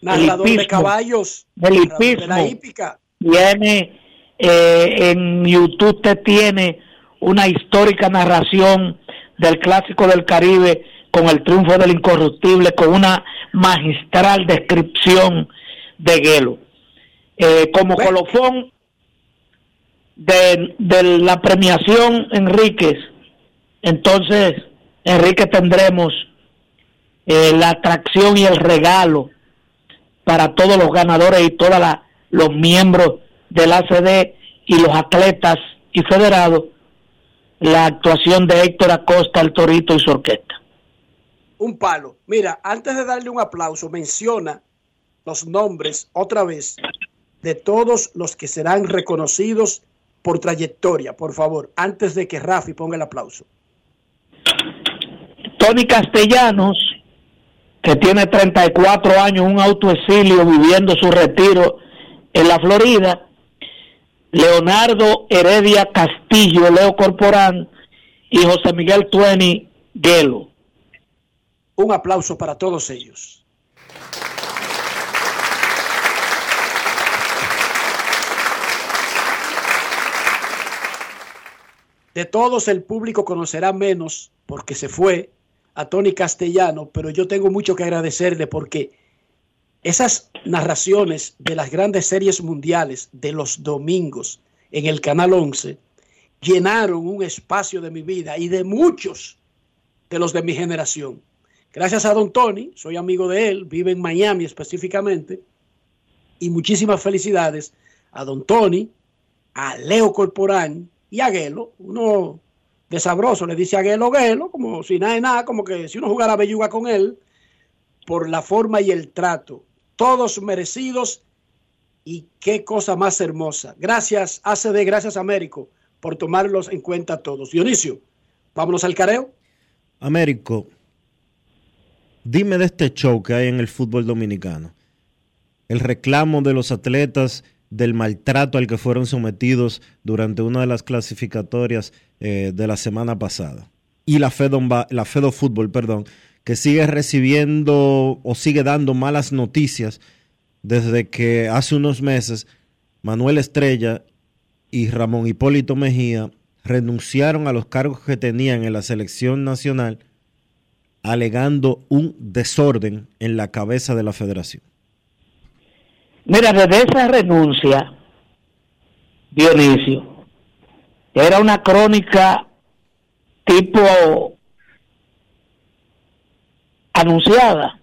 S37: Narrador de caballos,
S41: el de la hípica. Viene eh, en YouTube usted tiene una histórica narración del clásico del Caribe con el triunfo del incorruptible, con una magistral descripción de Gelo. Eh, como colofón de, la premiación Enríquez, entonces Enrique tendremos eh, la atracción y el regalo para todos los ganadores y todos los miembros del ACD y los atletas y federados la actuación de Héctor Acosta, el Torito y su orquesta.
S37: Un palo. Mira, antes de darle un aplauso, menciona los nombres otra vez de todos los que serán reconocidos por trayectoria, por favor, antes de que Rafi ponga el aplauso.
S41: Tony Castellanos, que tiene 34 años, un autoexilio viviendo su retiro en la Florida, Leonardo Heredia Castillo, Leo Corporán y José Miguel Tueni Gelo.
S4: Un aplauso para todos ellos. De todos el público conocerá menos porque se fue a Tony Castellano, pero yo tengo mucho que agradecerle porque esas narraciones de las grandes series mundiales de los domingos en el Canal 11 llenaron un espacio de mi vida y de muchos de los de mi generación. Gracias a don Tony, soy amigo de él, vive en Miami específicamente, y muchísimas felicidades a don Tony, a Leo Corporán y a Guelo, uno de sabroso le dice a Guelo Guelo, como si nada de nada, como que si uno jugara belluga con él, por la forma y el trato, todos merecidos y qué cosa más hermosa. Gracias ACD, gracias Américo por tomarlos en cuenta todos. Dionisio, vámonos al careo.
S1: Américo, dime de este show que hay en el fútbol dominicano. El reclamo de los atletas del maltrato al que fueron sometidos durante una de las clasificatorias eh, de la semana pasada. Y la Fedo, la Fedo Fútbol, perdón, que sigue recibiendo o sigue dando malas noticias desde que hace unos meses Manuel Estrella y Ramón Hipólito Mejía renunciaron a los cargos que tenían en la selección nacional alegando un desorden en la cabeza de la federación.
S41: Mira, desde esa renuncia, Dionisio, era una crónica tipo anunciada,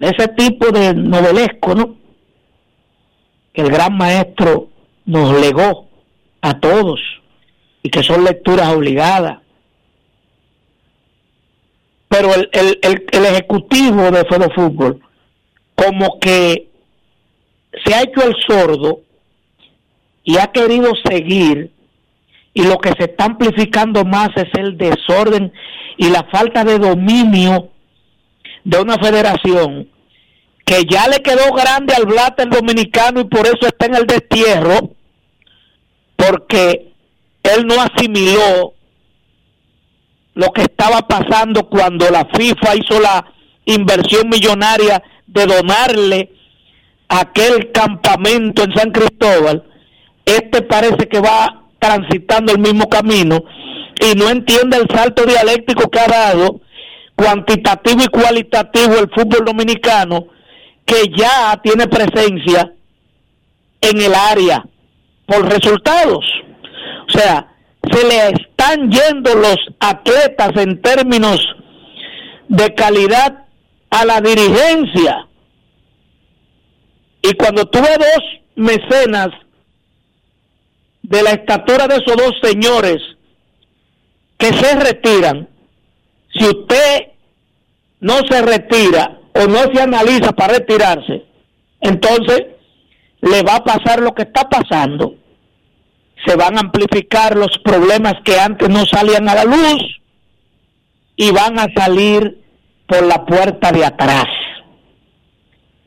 S41: ese tipo de novelesco, ¿no? Que el gran maestro nos legó a todos y que son lecturas obligadas. Pero el, el, el, el ejecutivo de Foro Fútbol, como que se ha hecho el sordo y ha querido seguir y lo que se está amplificando más es el desorden y la falta de dominio de una federación que ya le quedó grande al Blatter dominicano y por eso está en el destierro porque él no asimiló lo que estaba pasando cuando la FIFA hizo la inversión millonaria de donarle aquel campamento en San Cristóbal, este parece que va transitando el mismo camino y no entiende el salto dialéctico que ha dado, cuantitativo y cualitativo el fútbol dominicano, que ya tiene presencia en el área por resultados. O sea, se le están yendo los atletas en términos de calidad a la dirigencia. Y cuando tuve dos mecenas de la estatura de esos dos señores que se retiran, si usted no se retira o no se analiza para retirarse, entonces le va a pasar lo que está pasando. Se van a amplificar los problemas que antes no salían a la luz y van a salir por la puerta de atrás.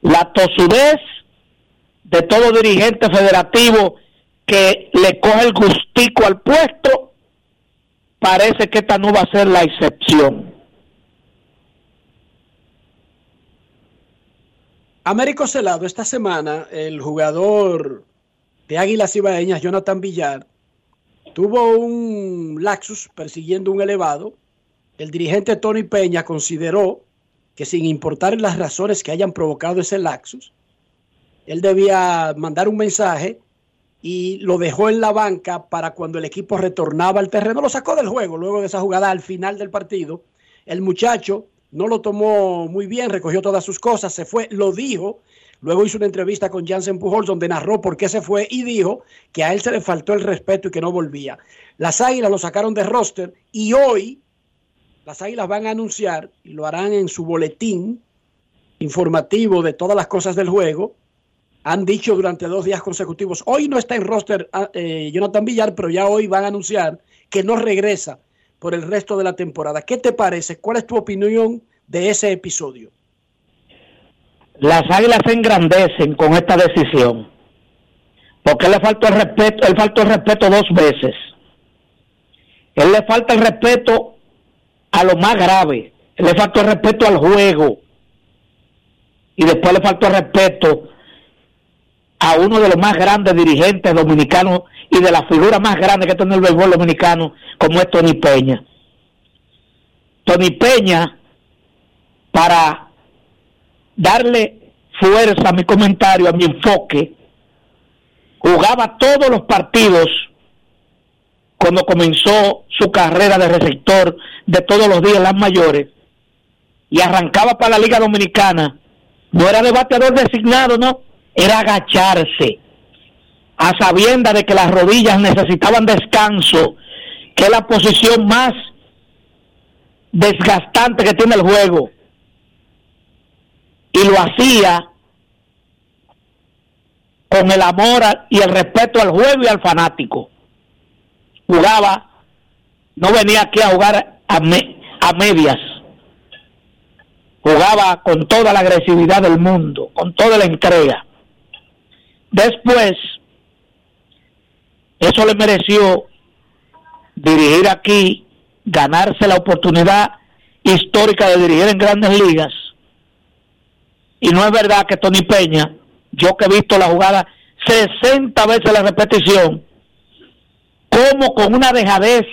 S41: La tosudez de todo dirigente federativo que le coge el gustico al puesto, parece que esta no va a ser la excepción.
S4: Américo Celado, esta semana el jugador de Águilas Ibaeñas, Jonathan Villar, tuvo un laxus persiguiendo un elevado. El dirigente Tony Peña consideró que sin importar las razones que hayan provocado ese laxus, él debía mandar un mensaje y lo dejó en la banca para cuando el equipo retornaba al terreno, lo sacó del juego luego de esa jugada al final del partido. El muchacho no lo tomó muy bien, recogió todas sus cosas, se fue, lo dijo. Luego hizo una entrevista con Jansen Pujols donde narró por qué se fue y dijo que a él se le faltó el respeto y que no volvía. Las Águilas lo sacaron de roster y hoy las Águilas van a anunciar y lo harán en su boletín informativo de todas las cosas del juego. Han dicho durante dos días consecutivos, hoy no está en roster eh, Jonathan Villar, pero ya hoy van a anunciar que no regresa por el resto de la temporada. ¿Qué te parece? ¿Cuál es tu opinión de ese episodio?
S41: Las águilas se engrandecen con esta decisión, Porque le faltó el respeto, él faltó el respeto dos veces. Él le falta el respeto a lo más grave. Él le faltó el respeto al juego. Y después le faltó el respeto a uno de los más grandes dirigentes dominicanos y de las figuras más grandes que tiene el béisbol dominicano, como es Tony Peña. Tony Peña, para darle fuerza a mi comentario, a mi enfoque, jugaba todos los partidos cuando comenzó su carrera de receptor de todos los días las mayores y arrancaba para la Liga Dominicana, no era de bateador designado, no, era agacharse a sabienda de que las rodillas necesitaban descanso, que es la posición más desgastante que tiene el juego. Y lo hacía con el amor y el respeto al juego y al fanático. Jugaba, no venía aquí a jugar a, me- a medias. Jugaba con toda la agresividad del mundo, con toda la entrega. Después, eso le mereció dirigir aquí, ganarse la oportunidad histórica de dirigir en grandes ligas. Y no es verdad que Tony Peña, yo que he visto la jugada 60 veces la repetición, como con una dejadez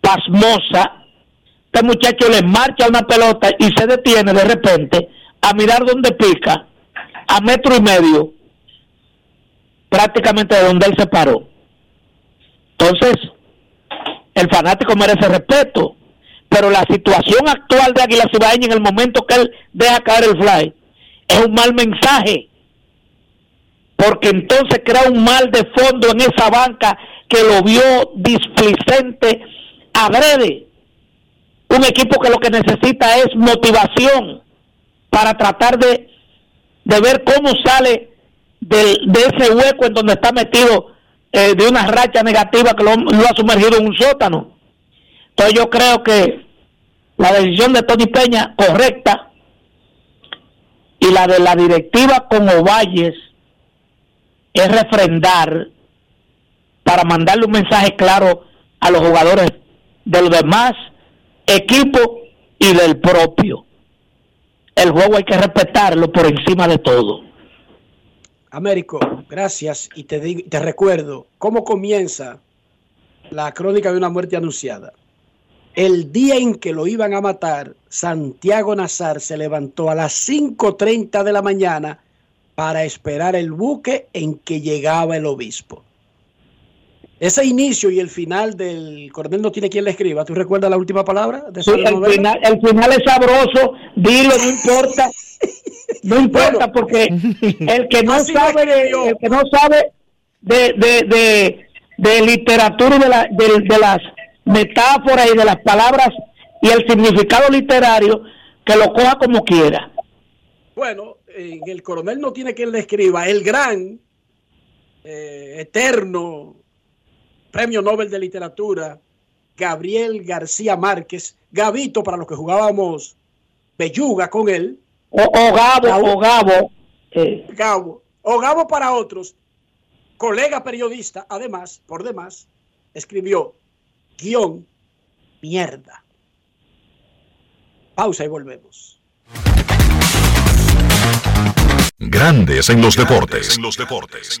S41: pasmosa, este muchacho le marcha una pelota y se detiene de repente a mirar dónde pica, a metro y medio, prácticamente de donde él se paró. Entonces, el fanático merece respeto, pero la situación actual de Águila Cibaeña en el momento que él deja caer el fly es un mal mensaje, porque entonces crea un mal de fondo en esa banca que lo vio displicente adrede. Un equipo que lo que necesita es motivación para tratar de, de ver cómo sale del- de ese hueco en donde está metido eh, de una racha negativa que lo, ha sumergido en un sótano. Entonces yo creo que la decisión de Tony Peña correcta y la de la directiva con Ovalles es refrendar para mandarle un mensaje claro a los jugadores de los demás equipos y del propio. El juego hay que respetarlo por encima de todo.
S4: Américo, gracias y te, digo- te recuerdo cómo comienza la crónica de una muerte anunciada. El día en que lo iban a matar, Santiago Nazar se levantó a las 5.30 de la mañana para esperar el buque en que llegaba el obispo. Ese inicio y el final del coronel no tiene quien le escriba. ¿Tú recuerdas la última palabra de esa
S41: Sí, el,
S4: novela?
S41: final, el final es sabroso, dilo, no importa. No importa porque el que no sabe de, el que no sabe de, de, de, de literatura y de, la- de- de las metáforas y de las palabras y el significado literario, que lo coja como quiera.
S4: Bueno, en el coronel no tiene quien le escriba. El gran, eh, eterno premio Nobel de Literatura, Gabriel García Márquez, Gabito para los que jugábamos Belluga con él.
S41: O, o Gabo, o Gabo. eh,
S4: Gabo. O Gabo para otros. Colega periodista, además, por demás, escribió guion mierda. Pausa y volvemos.
S3: Grandes en los deportes. En los deportes.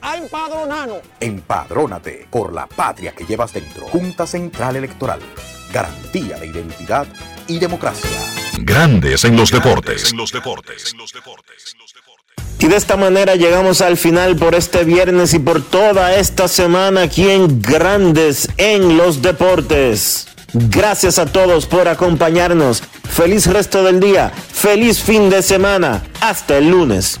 S14: a empadronarnos.
S15: Empadrónate por la patria que llevas dentro. Junta Central Electoral. Garantía de identidad y democracia.
S3: Grandes en los deportes. En los deportes.
S1: Y de esta manera llegamos al final por este viernes y por toda esta semana aquí en Grandes en los Deportes. Gracias a todos por acompañarnos. Feliz resto del día. Feliz fin de semana. Hasta el lunes.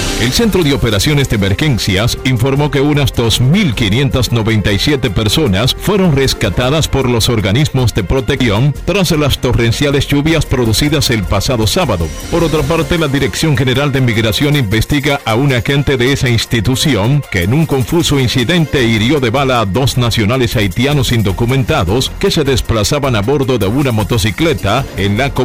S3: El Centro de Operaciones de Emergencias informó que unas 2.597 personas fueron rescatadas por los organismos de protección tras las torrenciales lluvias producidas el pasado sábado. Por otra parte, la Dirección General de Migración investiga a un agente de esa institución que en un confuso incidente hirió de bala a dos nacionales haitianos indocumentados que se desplazaban a bordo de una motocicleta en la comunidad